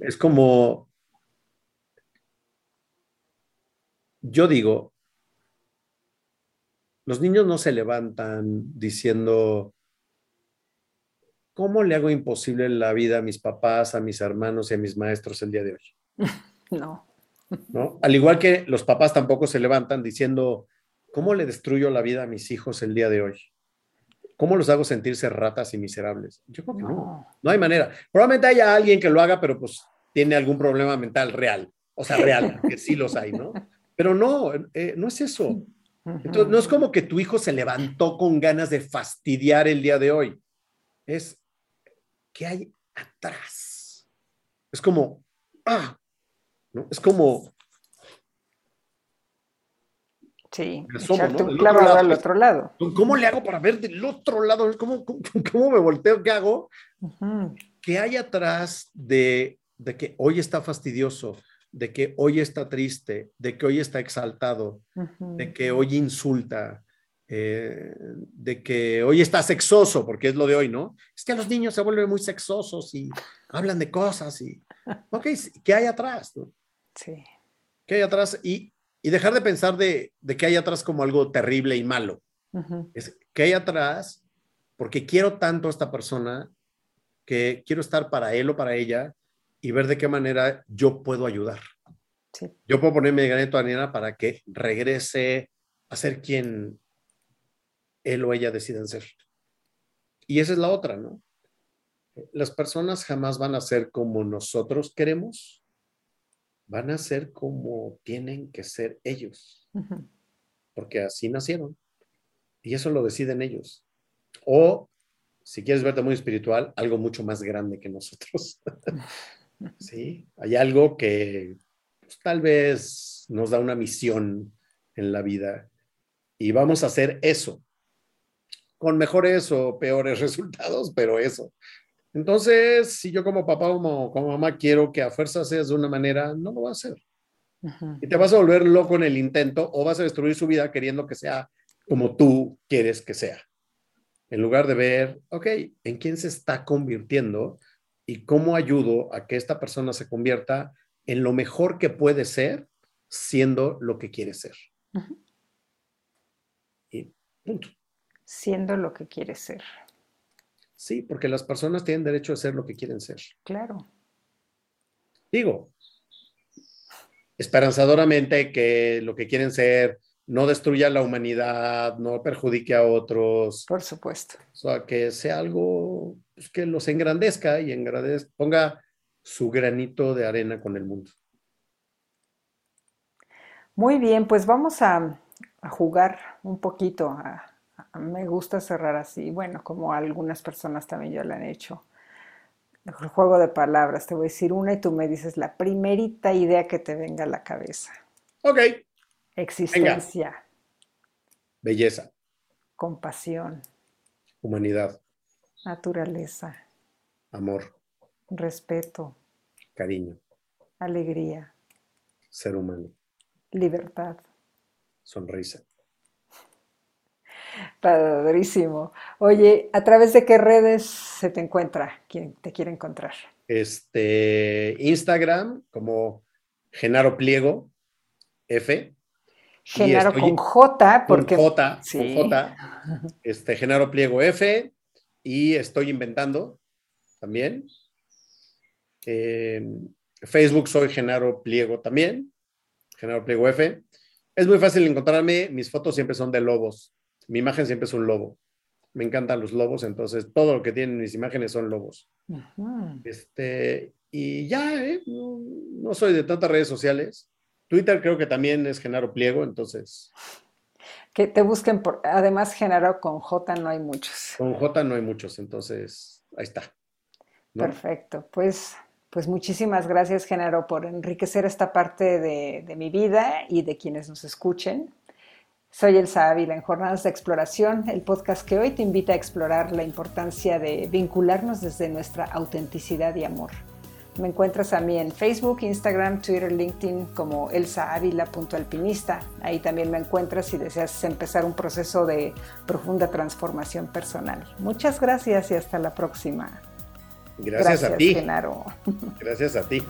Es como, yo digo, los niños no se levantan diciendo, ¿cómo le hago imposible la vida a mis papás, a mis hermanos y a mis maestros el día de hoy? *laughs* No. ¿No? Al igual que los papás tampoco se levantan diciendo, ¿cómo le destruyo la vida a mis hijos el día de hoy? ¿Cómo los hago sentirse ratas y miserables? Yo creo que no. no. hay manera. Probablemente haya alguien que lo haga, pero pues tiene algún problema mental real. O sea, real, *laughs* que sí los hay, ¿no? Pero no, eh, no es eso. Entonces, no es como que tu hijo se levantó con ganas de fastidiar el día de hoy. Es, ¿qué hay atrás? Es como, ah, ¿no? Es como... Sí, echarte un clavo al otro lado. ¿Cómo le hago para ver del otro lado? ¿Cómo, *laughs* cómo, me volteo? ¿Qué hago? ¿Qué hay atrás de, de que hoy está fastidioso? de que hoy está triste, de que hoy está exaltado, de que hoy insulta, eh, de que hoy está sexoso, porque es lo de hoy, ¿no? Es que los niños se vuelven muy sexosos y hablan de cosas y, ok, ¿qué hay atrás? Sí. ¿Qué hay atrás? Y, dejar de pensar de, de qué hay atrás como algo terrible y malo. Es qué hay atrás, porque quiero tanto a esta persona que quiero estar para él o para ella y ver de qué manera yo puedo ayudar. Yo puedo ponerme de granito de arena para que regrese a ser quien él o ella decidan ser. Y esa es la otra, ¿no? Las personas jamás van a ser como nosotros queremos, van a ser como tienen que ser ellos, porque así nacieron. Y eso lo deciden ellos. O, si quieres verte muy espiritual, algo mucho más grande que nosotros. *laughs* ¿sí? Hay algo que pues, tal vez nos da una misión en la vida y vamos a hacer eso, con mejores o peores *laughs* resultados, pero eso. Entonces, si yo como papá o como, mamá quiero que a fuerza seas de una manera, no lo va a hacer. Y te vas a volver loco en el intento o vas a destruir su vida queriendo que sea como tú quieres que sea. En lugar de ver, ok, ¿en quién se está convirtiendo y cómo ayudo a que esta persona se convierta en lo mejor que puede ser siendo lo que quiere ser. Y punto. Siendo lo que quiere ser. Sí, porque las personas tienen derecho a ser lo que quieren ser. Claro. Digo, esperanzadoramente que lo que quieren ser no destruya la humanidad, no perjudique a otros. Por supuesto. O sea, que sea algo pues, que los engrandezca y engrandezca, ponga su granito de arena con el mundo. Muy bien, pues vamos a, jugar un poquito. Me gusta cerrar así, bueno, como algunas personas también ya lo han hecho. El juego de palabras, te voy a decir una y tú me dices la primerita idea que te venga a la cabeza. Ok. Existencia. Belleza. Compasión. Humanidad. Naturaleza. Amor. Respeto. Cariño. Alegría. Ser humano. Libertad. Sonrisa. Padrísimo. Oye, ¿a través de qué redes se te encuentra? ¿Quién te quiere encontrar? Este, Instagram como Genaro Pliego F. Genaro con J, porque... Con J, con J. Este, Genaro Pliego F. Y estoy inventando también. Facebook soy Genaro Pliego también. Genaro Pliego F. Es muy fácil encontrarme. Mis fotos siempre son de lobos mi imagen siempre es un lobo. Me encantan los lobos, entonces todo lo que tienen mis imágenes son lobos. Este, y ya, ¿eh? no, soy de tantas redes sociales. Twitter creo que también es Genaro Pliego, entonces. Que te busquen por, además Genaro con J no hay muchos. Con J no hay muchos, entonces ahí está. Perfecto, pues, pues muchísimas gracias Genaro por enriquecer esta parte de, de mi vida y de quienes nos escuchen. Soy Elsa Ávila en Jornadas de Exploración, el podcast que hoy te invita a explorar la importancia de vincularnos desde nuestra autenticidad y amor. Me encuentras a mí en Facebook, Instagram, Twitter, LinkedIn como elsaavila.alpinista. Ahí también me encuentras si deseas empezar un proceso de profunda transformación personal. Muchas gracias y hasta la próxima. Gracias, a ti. Genaro. Gracias a ti.